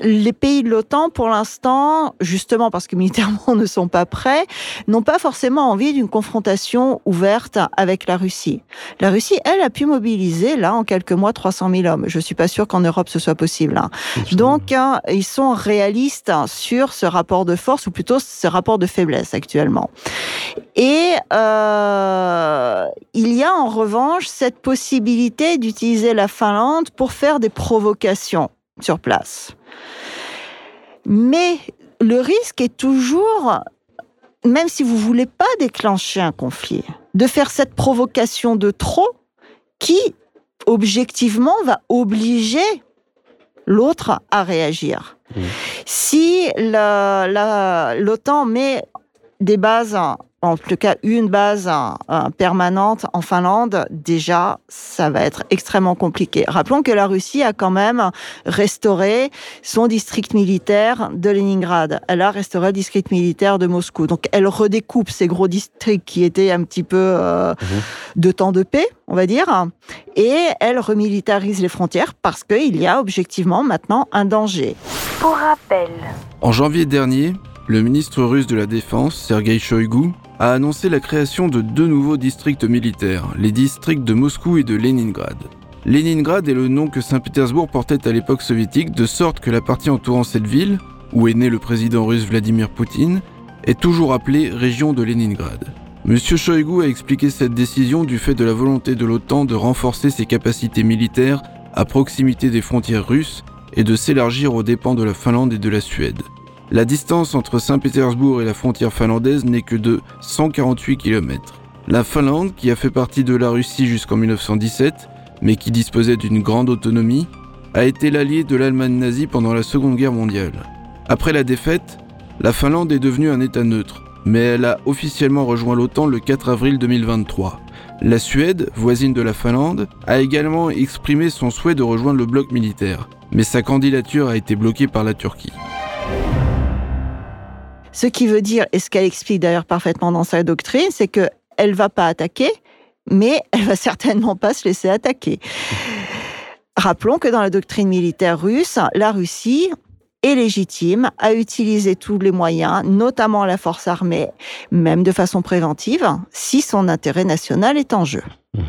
les pays de l'OTAN, pour l'instant, justement parce que militairement ne sont pas prêts, n'ont pas forcément envie d'une confrontation ouverte avec la Russie. La Russie, elle, a pu mobiliser, là, en quelques mois, 300 000 hommes. Je suis pas sûr qu'en Europe ce soit possible. Hein. Donc, hein, ils sont réalistes sur ce rapport de force, ou plutôt ce rapport de faiblesse actuellement. Et euh, il y a en revanche cette possibilité d'utiliser la Finlande pour faire des provocations sur place. Mais le risque est toujours, même si vous voulez pas déclencher un conflit, de faire cette provocation de trop qui, objectivement, va obliger l'autre à réagir. Mmh. Si l'OTAN met des bases en tout cas une base permanente en Finlande, déjà, ça va être extrêmement compliqué. Rappelons que la Russie a quand même restauré son district militaire de Leningrad. Elle a restauré le district militaire de Moscou. Donc, elle redécoupe ces gros districts qui étaient un petit peu euh, mhm. de temps de paix, on va dire, et elle remilitarise les frontières parce qu'il y a objectivement maintenant un danger. Pour rappel. En janvier dernier, le ministre russe de la Défense, Sergei Shoigu, a annoncé la création de deux nouveaux districts militaires, les districts de Moscou et de Leningrad. Leningrad est le nom que Saint-Pétersbourg portait à l'époque soviétique, de sorte que la partie entourant cette ville, où est né le président russe Vladimir Poutine, est toujours appelée région de Leningrad. Monsieur Shoigu a expliqué cette décision du fait de la volonté de l'OTAN de renforcer ses capacités militaires à proximité des frontières russes et de s'élargir aux dépens de la Finlande et de la Suède. La distance entre Saint-Pétersbourg et la frontière finlandaise n'est que de 148 km. La Finlande, qui a fait partie de la Russie jusqu'en 1917, mais qui disposait d'une grande autonomie, a été l'allié de l'Allemagne nazie pendant la Seconde Guerre mondiale. Après la défaite, la Finlande est devenue un État neutre, mais elle a officiellement rejoint l'OTAN le 4 avril 2023. La Suède, voisine de la Finlande, a également exprimé son souhait de rejoindre le bloc militaire, mais sa candidature a été bloquée par la Turquie. Ce qui veut dire, et ce qu'elle explique d'ailleurs parfaitement dans sa doctrine, c'est qu'elle ne va pas attaquer, mais elle va certainement pas se laisser attaquer. Rappelons que dans la doctrine militaire russe, la Russie est légitime à utiliser tous les moyens, notamment la force armée, même de façon préventive, si son intérêt national est en jeu. Mmh.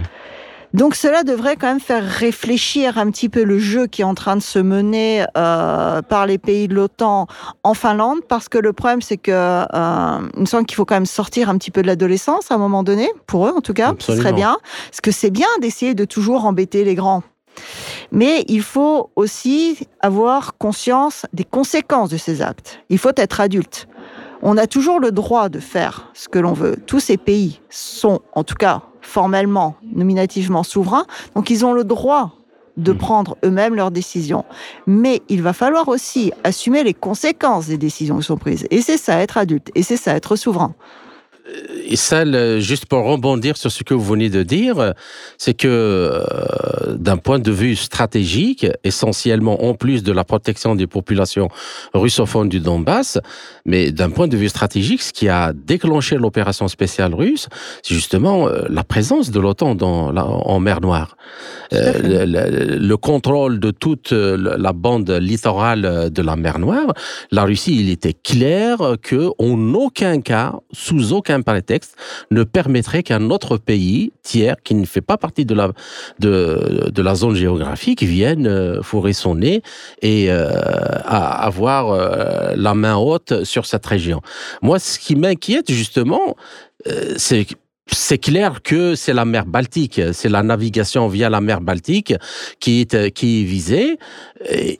Donc cela devrait quand même faire réfléchir un petit peu le jeu qui est en train de se mener euh, par les pays de l'OTAN en Finlande, parce que le problème c'est que euh, il me semble qu'il faut quand même sortir un petit peu de l'adolescence à un moment donné, pour eux en tout cas, ce serait bien, parce que c'est bien d'essayer de toujours embêter les grands. Mais il faut aussi avoir conscience des conséquences de ces actes. Il faut être adulte. On a toujours le droit de faire ce que l'on veut. Tous ces pays sont, en tout cas formellement, nominativement souverains, donc ils ont le droit de mmh. prendre eux-mêmes leurs décisions. Mais il va falloir aussi assumer les conséquences des décisions qui sont prises. Et c'est ça, être adulte. Et c'est ça, être souverain. Et ça, juste pour rebondir sur ce que vous venez de dire, c'est que euh, d'un point de vue stratégique, essentiellement en plus de la protection des populations russophones du Donbass, mais d'un point de vue stratégique, ce qui a déclenché l'opération spéciale russe, c'est justement euh, la présence de l'OTAN en mer Noire. Euh, le, contrôle de toute la bande littorale de la mer Noire, la Russie, il était clair que en aucun cas, sous aucun prétexte, ne permettrait qu'un autre pays tiers qui ne fait pas partie de la de, de la zone géographique vienne euh, fourrer son nez et euh, avoir la main haute sur cette région. Moi, ce qui m'inquiète justement, c'est c'est clair que c'est la mer Baltique, c'est la navigation via la mer Baltique qui est, qui est visée.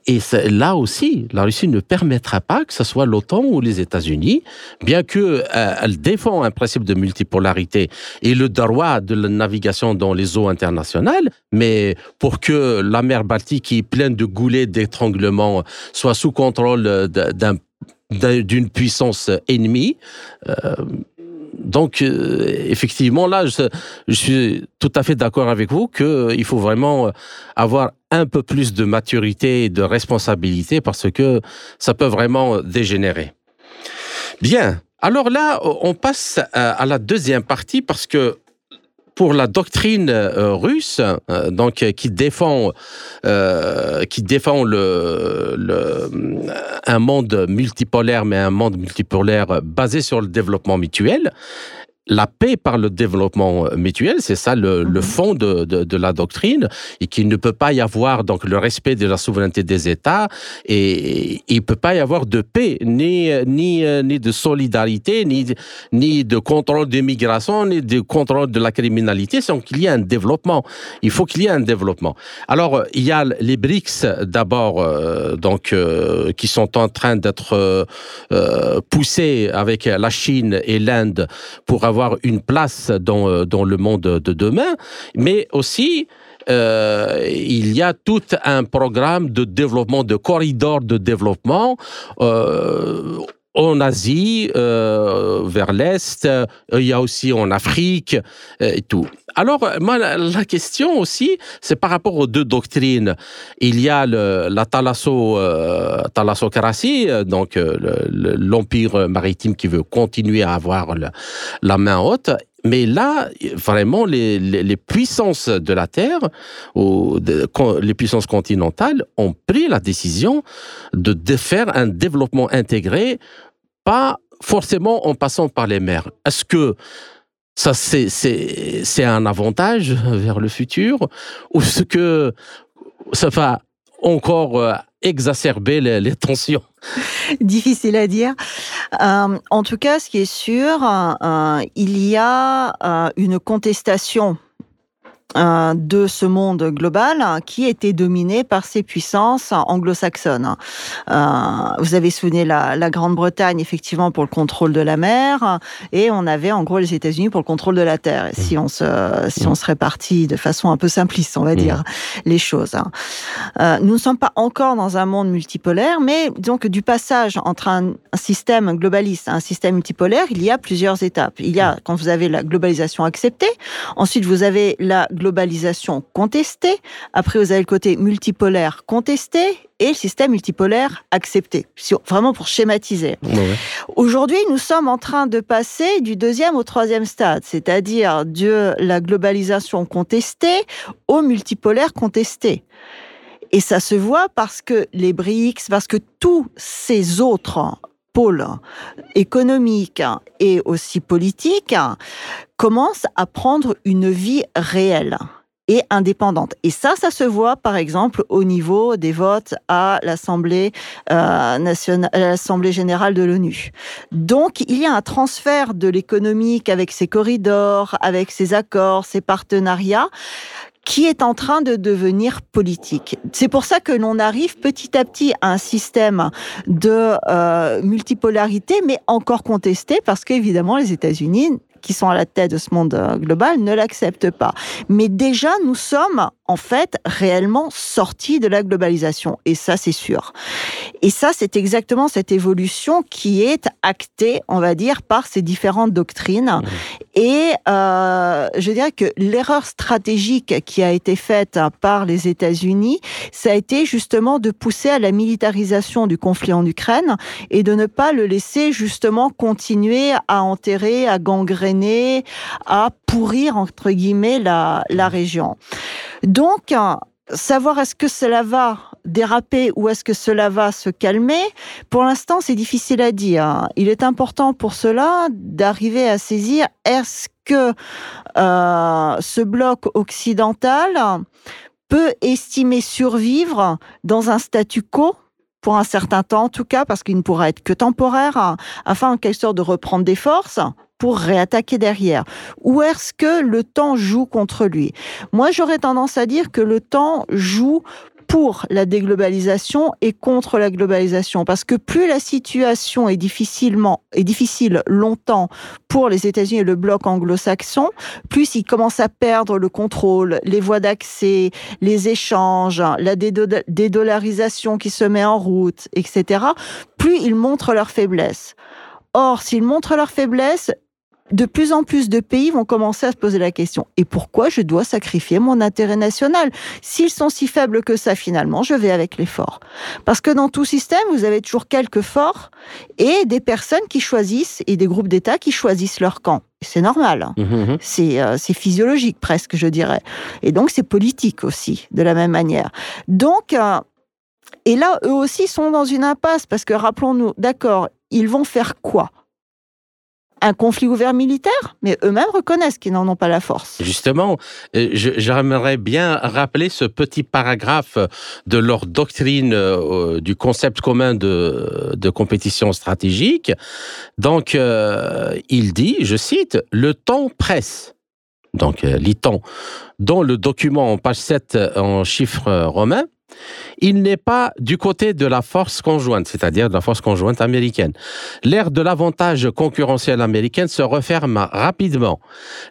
Et, là aussi, la Russie ne permettra pas que ce soit l'OTAN ou les États-Unis, bien que euh, défend un principe de multipolarité et le droit de la navigation dans les eaux internationales, mais pour que la mer Baltique, qui est pleine de goulets d'étranglement, soit sous contrôle d'un d'une puissance ennemie, euh, donc, euh, effectivement, là, je, suis tout à fait d'accord avec vous qu'il euh, faut vraiment euh, avoir un peu plus de maturité et de responsabilité parce que ça peut vraiment dégénérer. Bien. Alors là, on passe à la deuxième partie parce que pour la doctrine euh, russe, euh, donc qui défend, euh, qui défend le, un monde multipolaire, mais un monde multipolaire basé sur le développement mutuel, la paix par le développement euh, mutuel, c'est ça le, le mhm. fond de, de, de, la doctrine, et qu'il ne peut pas y avoir donc le respect de la souveraineté des États, et il ne peut pas y avoir de paix, ni, ni, ni de solidarité, ni, ni de contrôle des migrations, ni de contrôle de la criminalité, sans qu'il y ait un développement. Il faut qu'il y ait un développement. Alors, il y a les BRICS d'abord, euh, donc, euh, qui sont en train d'être euh, poussés avec la Chine et l'Inde pour avoir une place dans, euh, dans le monde de demain, mais aussi euh, il y a tout un programme de développement, de corridor de développement. Euh, en Asie, euh, vers l'Est, euh, il y a aussi en Afrique euh, et tout. Alors, moi, la, question aussi, c'est par rapport aux deux doctrines. Il y a le, la thalasso, thalassocratie, donc l'empire maritime qui veut continuer à avoir la main haute, mais là, vraiment, les, puissances de la Terre, ou les puissances continentales, ont pris la décision de faire un développement intégré pas forcément en passant par les mers. Est-ce que ça, c'est un avantage vers le futur ou est-ce que ça va encore euh, exacerber les, tensions? Difficile à dire. Euh, en tout cas, ce qui est sûr, euh, il y a une contestation de ce monde global qui était dominé par ces puissances anglo-saxonnes. Euh, vous avez souvenir la, la Grande-Bretagne, effectivement, pour le contrôle de la mer, et on avait en gros les États-Unis pour le contrôle de la terre. si on se, si on se répartit de façon un peu simpliste, on va dire, les choses. Euh, nous ne sommes pas encore dans un monde multipolaire, mais donc du passage entre un, un système globaliste et un système multipolaire, il y a plusieurs étapes. Il y a, quand vous avez la globalisation acceptée, ensuite vous avez la globalisation contestée. Après, vous avez le côté multipolaire contesté et le système multipolaire accepté. Vraiment pour schématiser. Aujourd'hui, nous sommes en train de passer du deuxième au troisième stade, c'est-à-dire de la globalisation contestée au multipolaire contesté. Et ça se voit parce que les BRICS, parce que tous ces autres pôles économiques et aussi politiques commence à prendre une vie réelle et indépendante. Et ça, ça se voit par exemple au niveau des votes à l'Assemblée euh, nationale, l'Assemblée générale de l'ONU. Donc, il y a un transfert de l'économique avec ses corridors, avec ses accords, ses partenariats qui est en train de devenir politique. C'est pour ça que l'on arrive petit à petit à un système de euh, multipolarité, mais encore contesté, parce qu'évidemment les États-Unis qui sont à la tête de ce monde euh, global ne l'acceptent pas. Mais déjà, nous sommes en fait réellement sortis de la globalisation. Et ça, c'est sûr. Et ça, c'est exactement cette évolution qui est actée, on va dire, par ces différentes doctrines. Mmh. Et euh, je dirais que l'erreur stratégique qui a été faite par les États-Unis, ça a été justement de pousser à la militarisation du conflit en Ukraine et de ne pas le laisser justement continuer à enterrer, à gangréner, à pourrir entre guillemets la, la région. Donc, savoir est-ce que cela va déraper ou est-ce que cela va se calmer Pour l'instant, c'est difficile à dire. Il est important pour cela d'arriver à saisir est-ce que euh, ce bloc occidental peut estimer survivre dans un statu quo pour un certain temps en tout cas, parce qu'il ne pourra être que temporaire, afin en quelque sorte de reprendre des forces pour réattaquer derrière Ou est-ce que le temps joue contre lui? Moi, j'aurais tendance à dire que le temps joue pour la déglobalisation et contre la globalisation. Parce que plus la situation est difficilement, est difficile longtemps pour les États-Unis et le bloc anglo-saxon, plus ils commencent à perdre le contrôle, les voies d'accès, les échanges, la dédollarisation qui se met en route, etc., plus ils montrent leur faiblesse. Or, s'ils montrent leur faiblesse, de plus en plus de pays vont commencer à se poser la question et pourquoi je dois sacrifier mon intérêt national S'ils sont si faibles que ça, finalement, je vais avec les forts. Parce que dans tout système, vous avez toujours quelques forts et des personnes qui choisissent et des groupes d'États qui choisissent leur camp. C'est normal. Mhm. C'est euh, c'est physiologique presque, je dirais. Et donc c'est politique aussi, de la même manière. Donc, euh, et là, eux aussi sont dans une impasse, parce que rappelons-nous, d'accord, ils vont faire quoi? Un conflit ouvert militaire, mais eux-mêmes reconnaissent qu'ils n'en ont pas la force. Justement, euh, j'aimerais bien rappeler ce petit paragraphe de leur doctrine euh, du concept commun de, compétition stratégique. Donc, euh, il dit, je cite, le temps presse. Donc, euh, lit-on dans le document en page 7 en chiffres euh, romains, il n'est pas du côté de la force conjointe, c'est-à-dire de la force conjointe américaine. L'ère de l'avantage concurrentiel américain se referme rapidement.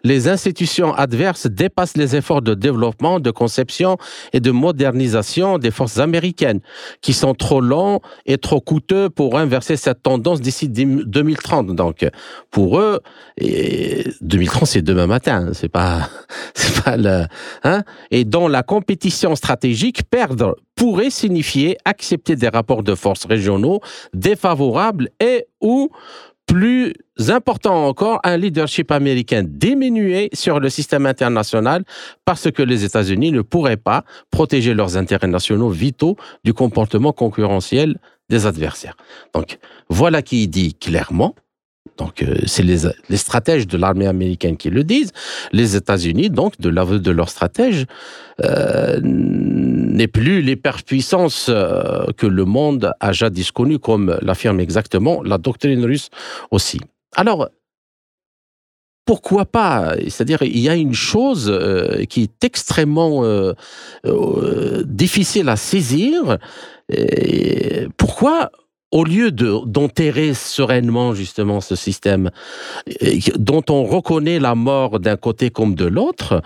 Les institutions adverses dépassent les efforts de développement, de conception et de modernisation des forces américaines, qui sont trop longs et trop coûteux pour inverser cette tendance d'ici 2030. Donc, pour eux, et 2030, c'est demain matin, c'est pas, c'est pas le, hein. Et dans la compétition stratégique, perdre pourrait signifier accepter des rapports de force régionaux défavorables et ou plus important encore, un leadership américain diminué sur le système international parce que les États-Unis ne pourraient pas protéger leurs intérêts nationaux vitaux du comportement concurrentiel des adversaires. Donc, voilà qui dit clairement. Donc, euh, c'est les, les stratèges de l'armée américaine qui le disent. Les États-Unis, donc, de l'aveu de leurs stratèges, euh, n'est plus l'hyperpuissance euh, que le monde a jadis connue, comme l'affirme exactement la doctrine russe aussi. Alors, pourquoi pas? C'est-à-dire, il y a une chose qui est extrêmement difficile à saisir. Pourquoi, au lieu de- d'enterrer sereinement justement ce système, que- dont on reconnaît la mort d'un côté comme de l'autre,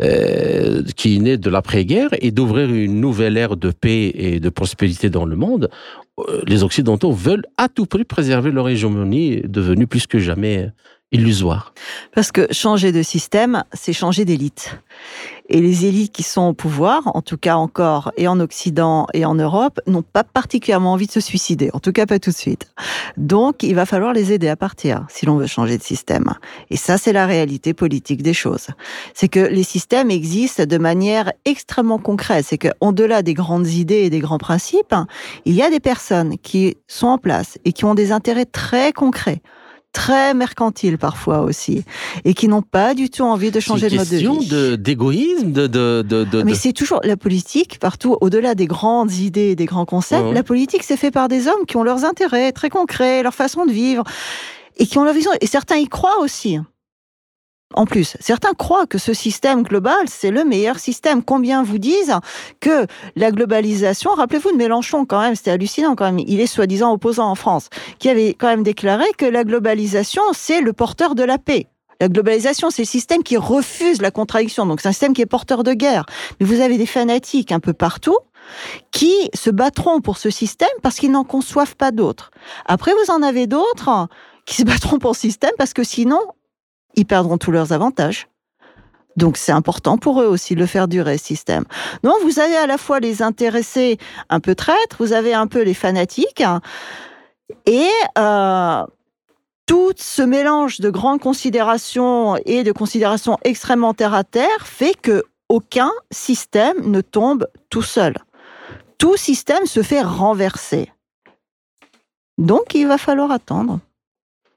euh, qui né de l'après-guerre, et d'ouvrir une nouvelle ère de paix et de prospérité dans le monde, euh, les Occidentaux veulent à tout prix préserver leur hégémonie devenue plus que jamais illusoire. Parce que changer de système, c'est changer d'élite. Et les élites qui sont au pouvoir, en tout cas encore, et en Occident et en Europe, n'ont pas particulièrement envie de se suicider. En tout cas, pas tout de suite. Donc, il va falloir les aider à partir si l'on veut changer de système. Et ça, c'est la réalité politique des choses. C'est que les systèmes existent de manière extrêmement concrète. C'est qu'au-delà des grandes idées et des grands principes, il y a des personnes qui sont en place et qui ont des intérêts très concrets très mercantiles parfois aussi, et qui n'ont pas du tout envie de changer C'est de une mode de question vie. de- d'égoïsme, de, de, de, de- Mais c'est toujours la politique, partout, au-delà des grandes idées et des grands concepts, Ouais. la politique c'est fait par des hommes qui ont leurs intérêts très concrets, leur façon de vivre, et qui ont leur vision. Et certains y croient aussi. En plus, certains croient que ce système global, c'est le meilleur système. Combien vous disent que la globalisation, rappelez-vous de Mélenchon quand même, c'était hallucinant quand même, il est soi-disant opposant en France, qui avait quand même déclaré que la globalisation, c'est le porteur de la paix. La globalisation, c'est le système qui refuse la contradiction, donc c'est un système qui est porteur de guerre. Mais vous avez des fanatiques un peu partout qui se battront pour ce système parce qu'ils n'en conçoivent pas d'autres. Après, vous en avez d'autres qui se battront pour ce système parce que sinon, ils perdront tous leurs avantages. Donc c'est important pour eux aussi de le faire durer, ce système. Donc vous avez à la fois les intéressés un peu traîtres, vous avez un peu les fanatiques, et euh, tout ce mélange de grandes considérations et de considérations extrêmement terre à terre fait que aucun système ne tombe tout seul. Tout système se fait renverser. Donc il va falloir attendre.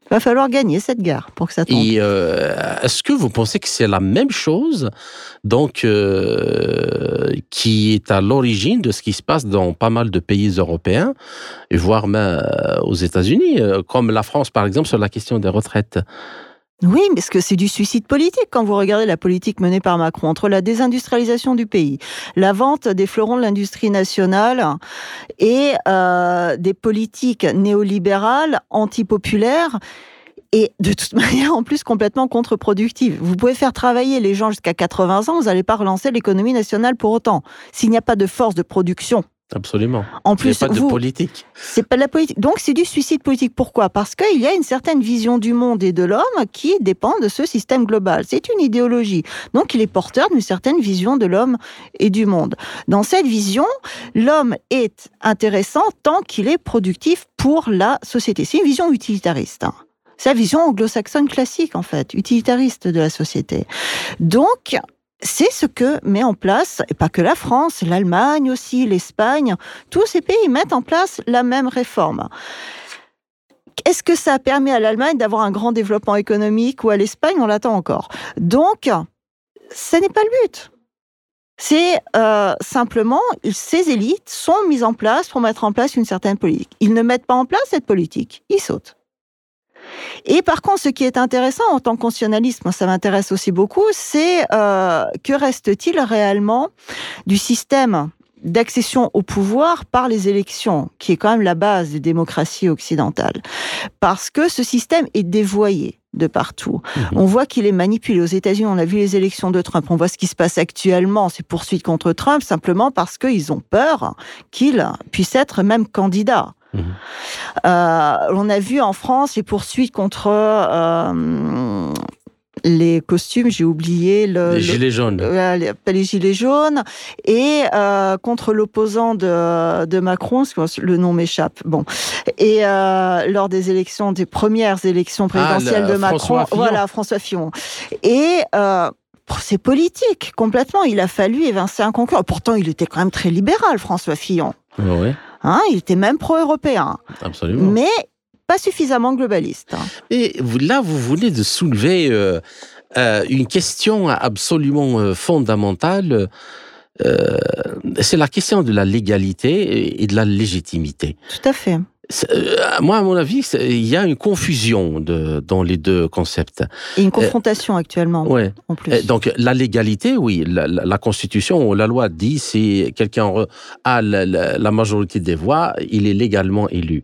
Il va falloir gagner cette guerre pour que ça tombe. Et euh, est-ce que vous pensez que c'est la même chose, donc, euh, qui est à l'origine de ce qui se passe dans pas mal de pays européens, voire même euh, aux États-Unis, comme la France par exemple sur la question des retraites? Oui, parce que c'est du suicide politique quand vous regardez la politique menée par Macron entre la désindustrialisation du pays, la vente des fleurons de l'industrie nationale et euh, des politiques néolibérales, antipopulaires et de toute manière en plus complètement contre-productives. Vous pouvez faire travailler les gens jusqu'à 80 ans, vous n'allez pas relancer l'économie nationale pour autant. S'il n'y a pas de force de production, Absolument. en Il n'y a plus pas de politique. c'est pas de la politique. Donc c'est du suicide politique. Pourquoi? Parce qu'il y a une certaine vision du monde et de l'homme qui dépend de ce système global. C'est une idéologie. Donc il est porteur d'une certaine vision de l'homme et du monde. Dans cette vision, l'homme est intéressant tant qu'il est productif pour la société. C'est une vision utilitariste. hein. C'est la vision anglo-saxonne classique, en fait, utilitariste de la société. Donc, c'est ce que met en place, et pas que la France, l'Allemagne aussi, l'Espagne, tous ces pays mettent en place la même réforme. Est-ce que ça a permis à l'Allemagne d'avoir un grand développement économique ou à l'Espagne On l'attend encore? Donc, ce n'est pas le but. C'est euh, simplement, ces élites sont mises en place pour mettre en place une certaine politique. Ils ne mettent pas en place cette politique, ils sautent. Et par contre, ce qui est intéressant en tant que constitutionnaliste, moi ça m'intéresse aussi beaucoup, c'est euh, que reste-t-il réellement du système d'accession au pouvoir par les élections, qui est quand même la base des démocraties occidentales? Parce que ce système est dévoyé de partout. Mhm. On voit qu'il est manipulé. Aux États-Unis, on a vu les élections de Trump. On voit ce qui se passe actuellement, ces poursuites contre Trump, simplement parce qu'ils ont peur qu'il puisse être même candidat. Euh, on a vu en France les poursuites contre euh, les costumes, j'ai oublié le, les gilets jaunes. les, les, gilets jaunes et euh, contre l'opposant de, de Macron, le nom m'échappe. Bon, et euh, lors des élections, des premières élections présidentielles ah, de Macron, François voilà François Fillon. Et euh, c'est politique complètement. Il a fallu évincer un concurrent. Pourtant, il était quand même très libéral, François Fillon. Oui. Hein, il était même pro-européen. Absolument. Mais pas suffisamment globaliste. Et là, vous venez de soulever euh, euh, une question absolument euh, fondamentale. Euh, c'est la question de la légalité et de la légitimité. Tout à fait. Euh, moi, à mon avis, il y a une confusion de, dans les deux concepts. Et une confrontation euh, actuellement, ouais. en plus. Donc, la légalité, oui, la, Constitution, la loi dit si quelqu'un a la, la, majorité des voix, il est légalement élu.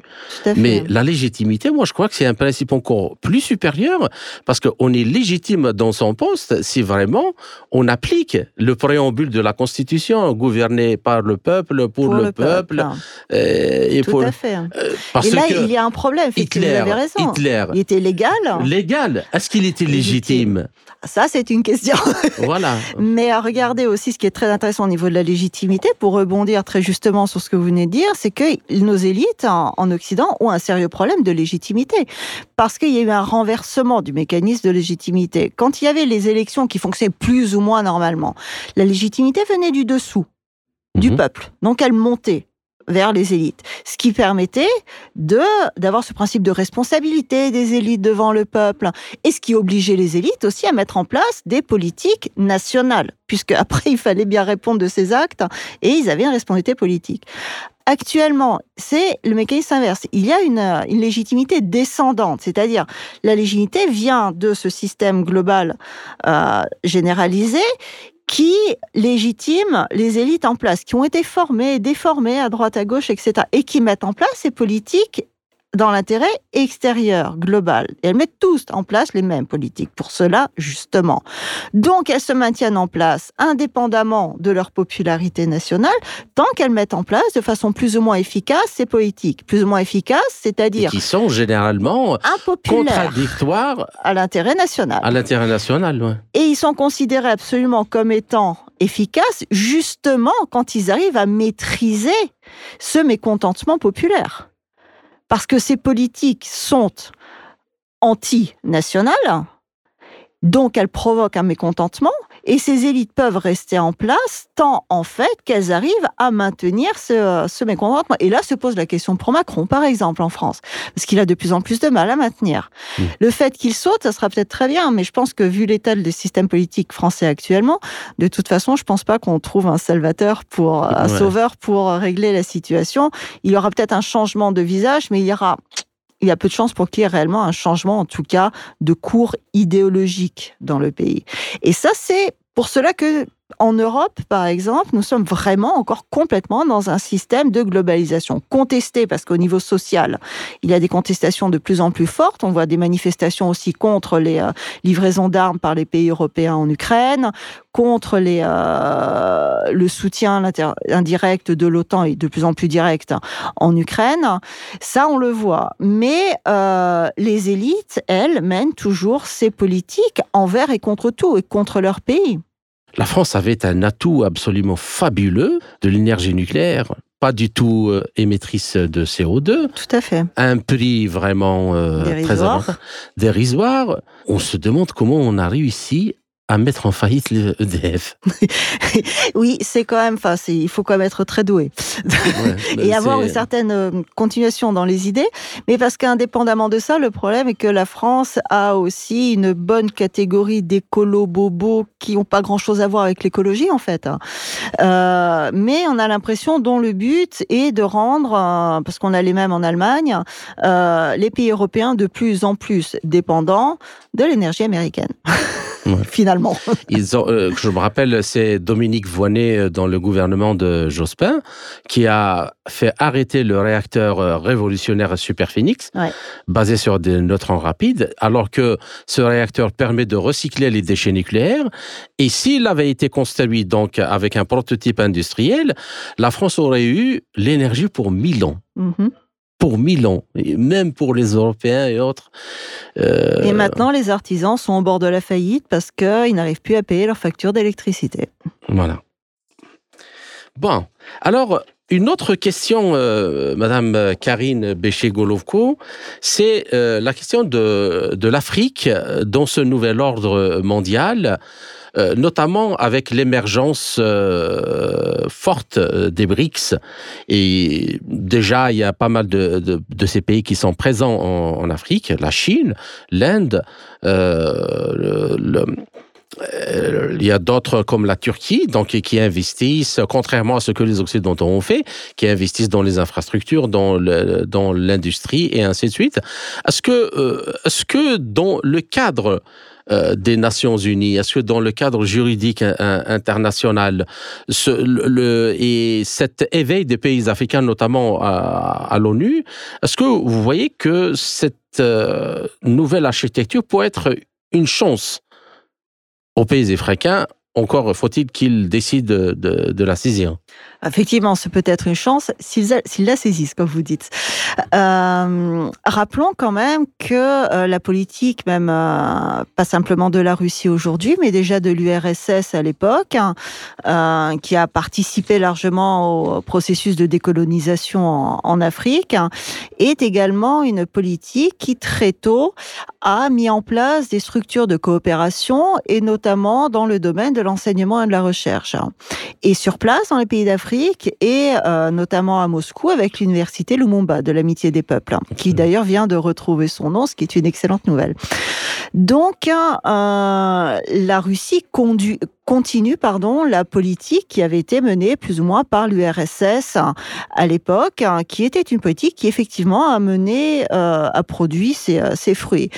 Mais la légitimité, moi, je crois que c'est un principe encore plus supérieur parce qu'on est légitime dans son poste si vraiment on applique le préambule de la Constitution, gouverné par le peuple, pour, pour le, le, peuple. peuple. Euh, et Tout pour, à fait. euh, et là, il y a un problème. Hitler, vous avez raison. Hitler, il était légal. Légal. Est-ce qu'il était légitime, Ça, c'est une question. voilà. Mais à regarder aussi ce qui est très intéressant au niveau de la légitimité, pour rebondir très justement sur ce que vous venez de dire, c'est que nos élites en, en Occident ont un sérieux problème de légitimité. Parce qu'il y a eu un renversement du mécanisme de légitimité. Quand il y avait les élections qui fonctionnaient plus ou moins normalement, la légitimité venait du dessous, du Mhm. peuple. Donc elle montait vers les élites, ce qui permettait de d'avoir ce principe de responsabilité des élites devant le peuple, et ce qui obligeait les élites aussi à mettre en place des politiques nationales, puisque après il fallait bien répondre de ces actes, et ils avaient une responsabilité politique. Actuellement, c'est le mécanisme inverse. Il y a une, une légitimité descendante, c'est-à-dire la légitimité vient de ce système global euh, généralisé qui légitime les élites en place, qui ont été formées, déformées à droite, à gauche, etc., et qui mettent en place ces politiques dans l'intérêt extérieur, global. Et elles mettent tous en place les mêmes politiques. Pour cela, justement. Donc, elles se maintiennent en place indépendamment de leur popularité nationale, tant qu'elles mettent en place de façon plus ou moins efficace ces politiques. Plus ou moins efficaces, c'est-à-dire qui sont généralement contradictoires à l'intérêt national. à l'intérêt national. ouais. Et ils sont considérés absolument comme étant efficaces, justement quand ils arrivent à maîtriser ce mécontentement populaire. Parce que ces politiques sont anti-nationales, donc elles provoquent un mécontentement, et ces élites peuvent rester en place tant en fait qu'elles arrivent à maintenir ce, ce mécontentement. Et là se pose la question pour Macron, par exemple, en France, parce qu'il a de plus en plus de mal à maintenir. Mmh. Le fait qu'il saute, ça sera peut-être très bien, mais je pense que vu l'état des systèmes politiques français actuellement, de toute façon, je pense pas qu'on trouve un salvateur pour un Ouais. sauveur pour régler la situation. Il y aura peut-être un changement de visage, mais il y aura il y a peu de chances pour qu'il y ait réellement un changement, en tout cas, de cours idéologique dans le pays. Et ça, c'est pour cela que, en Europe, par exemple, nous sommes vraiment encore complètement dans un système de globalisation contesté parce qu'au niveau social, il y a des contestations de plus en plus fortes. On voit des manifestations aussi contre les euh, livraisons d'armes par les pays européens en Ukraine, contre euh, le soutien indirect de l'OTAN et de plus en plus direct en Ukraine. Ça, on le voit. Mais euh, les élites, elles, mènent toujours ces politiques envers et contre tout, et contre leur pays. La France avait un atout absolument fabuleux de l'énergie nucléaire. pas du tout euh, émettrice de CO2. Tout à fait. Un prix vraiment euh, dérisoire. très dérisoire. On se demande comment on a réussi à mettre en faillite l'EDF. oui, c'est quand même, enfin, il faut quand même être très doué et avoir une certaine euh, continuation dans les idées. Mais parce qu'indépendamment de ça, le problème est que la France a aussi une bonne catégorie d'écolos bobos qui n'ont pas grand-chose à voir avec l'écologie en fait. Hein. Euh, mais on a l'impression dont le but est de rendre, euh, parce qu'on a les mêmes en Allemagne, les pays européens de plus en plus dépendants de l'énergie américaine. finalement. Ils ont, euh, je me rappelle, c'est Dominique Voynet euh, dans le gouvernement de Jospin qui a fait arrêter le réacteur euh, révolutionnaire Superphénix, basé sur des neutrons rapides, alors que ce réacteur permet de recycler les déchets nucléaires. Et s'il avait été construit donc avec un prototype industriel, la France aurait eu l'énergie pour mille ans. Mm-hmm pour Milan, et même pour les Européens et autres. Euh, et maintenant, les artisans sont au bord de la faillite parce qu'ils n'arrivent plus à payer leurs factures d'électricité. Voilà. Bon, alors, une autre question, euh, Madame Karine Béché-Golovko, c'est euh, la question de, de l'Afrique dans ce nouvel ordre mondial. Euh, notamment avec l'émergence euh, forte des BRICS. Et déjà, il y a pas mal de, ces pays qui sont présents en, Afrique, la Chine, l'Inde, il y a d'autres comme la Turquie, donc qui investissent, contrairement à ce que les Occidentaux ont fait, qui investissent dans les infrastructures, dans l'industrie et ainsi de suite. Est-ce que, est-ce que dans le cadre euh, des Nations Unies Est-ce que dans le cadre juridique international, et cet éveil des pays africains, notamment à, l'ONU, est-ce que vous voyez que cette euh, nouvelle architecture peut être une chance aux pays africains encore faut-il qu'ils décident de, la saisir. Effectivement, c'est peut-être une chance s'ils la saisissent, comme vous dites. Euh, rappelons quand même que euh, la politique, même euh, pas simplement de la Russie aujourd'hui, mais déjà de l'URSS à l'époque, hein, qui a participé largement au processus de décolonisation en, en, Afrique, est également une politique qui très tôt a mis en place des structures de coopération et notamment dans le domaine de l'enseignement et de la recherche. Et sur place, dans les pays d'Afrique, et euh, notamment à Moscou, avec l'université Lumumba de l'amitié des peuples, qui d'ailleurs vient de retrouver son nom, ce qui est une excellente nouvelle. Donc, euh, la Russie conduit, continue pardon, la politique qui avait été menée plus ou moins par l'URSS à l'époque, qui était une politique qui effectivement a mené, euh, a produit ses, euh, ses fruits.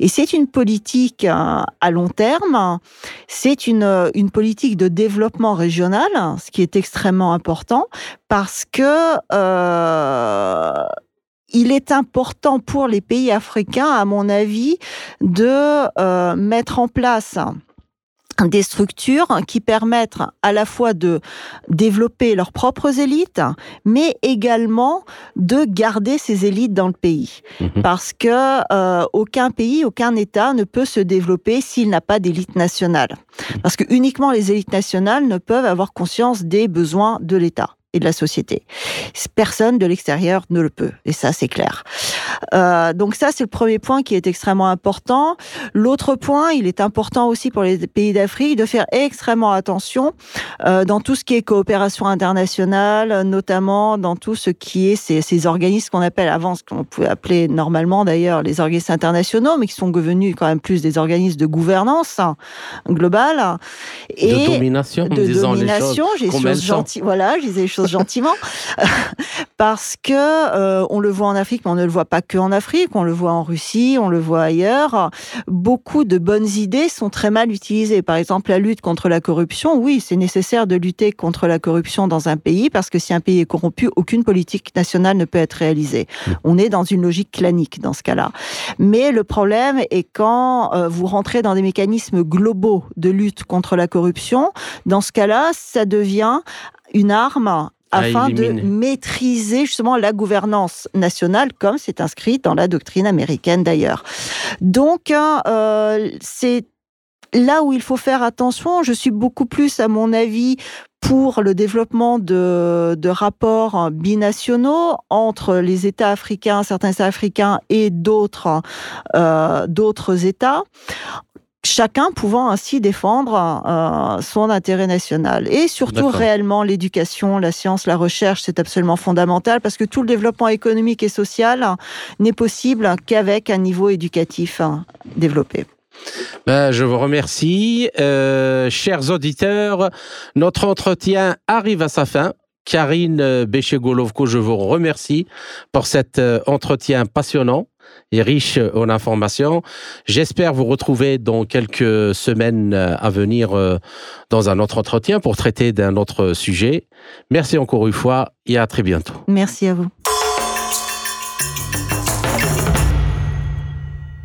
Et c'est une politique euh, à long terme, c'est une, une politique de développement régional, ce qui est extrêmement important parce que euh, il est important pour les pays africains, à mon avis, de euh, mettre en place des structures qui permettent à la fois de développer leurs propres élites, mais également de garder ces élites dans le pays. Mhm. Parce que euh, aucun pays, aucun État ne peut se développer s'il n'a pas d'élite nationale. Parce que uniquement les élites nationales ne peuvent avoir conscience des besoins de l'État et de la société. Personne de l'extérieur ne le peut, et ça c'est clair. Euh, donc ça c'est le premier point qui est extrêmement important. L'autre point, il est important aussi pour les pays d'Afrique de faire extrêmement attention euh, dans tout ce qui est coopération internationale, notamment dans tout ce qui est ces, ces organismes qu'on appelle avant ce qu'on pouvait appeler normalement d'ailleurs les organismes internationaux, mais qui sont devenus quand même plus des organismes de gouvernance hein, globale et de domination, de domination. J'ai choses gentilles, voilà, je disais les choses gentiment, parce que euh, on le voit en Afrique, mais on ne le voit pas que en Afrique, on le voit en Russie, on le voit ailleurs. Beaucoup de bonnes idées sont très mal utilisées. Par exemple, la lutte contre la corruption, oui, c'est nécessaire de lutter contre la corruption dans un pays, parce que si un pays est corrompu, aucune politique nationale ne peut être réalisée. Mmh. On est dans une logique clanique dans ce cas-là. Mais le problème est quand euh, vous rentrez dans des mécanismes globaux de lutte contre la corruption, dans ce cas-là, ça devient une arme afin de maîtriser justement la gouvernance nationale, comme c'est inscrit dans la doctrine américaine d'ailleurs. Donc, euh, c'est là où il faut faire attention. Je suis beaucoup plus, à mon avis, pour le développement de, de, rapports binationaux entre les États africains, certains États africains et d'autres euh, d'autres États chacun pouvant ainsi défendre euh, son intérêt national. Et surtout, réellement, l'éducation, la science, la recherche, c'est absolument fondamental parce que tout le développement économique et social n'est possible qu'avec un niveau éducatif développé. Ben, je vous remercie. Euh, chers auditeurs, notre entretien arrive à sa fin. Karine Béché-Golovko, je vous remercie pour cet euh, entretien passionnant et riche en informations. J'espère vous retrouver dans quelques semaines à venir euh, dans un autre entretien pour traiter d'un autre sujet. Merci encore une fois et à très bientôt. Merci à vous.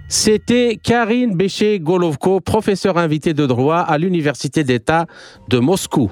C'était Karine Béché-Golovko, professeure invitée de droit à l'Université d'État de Moscou.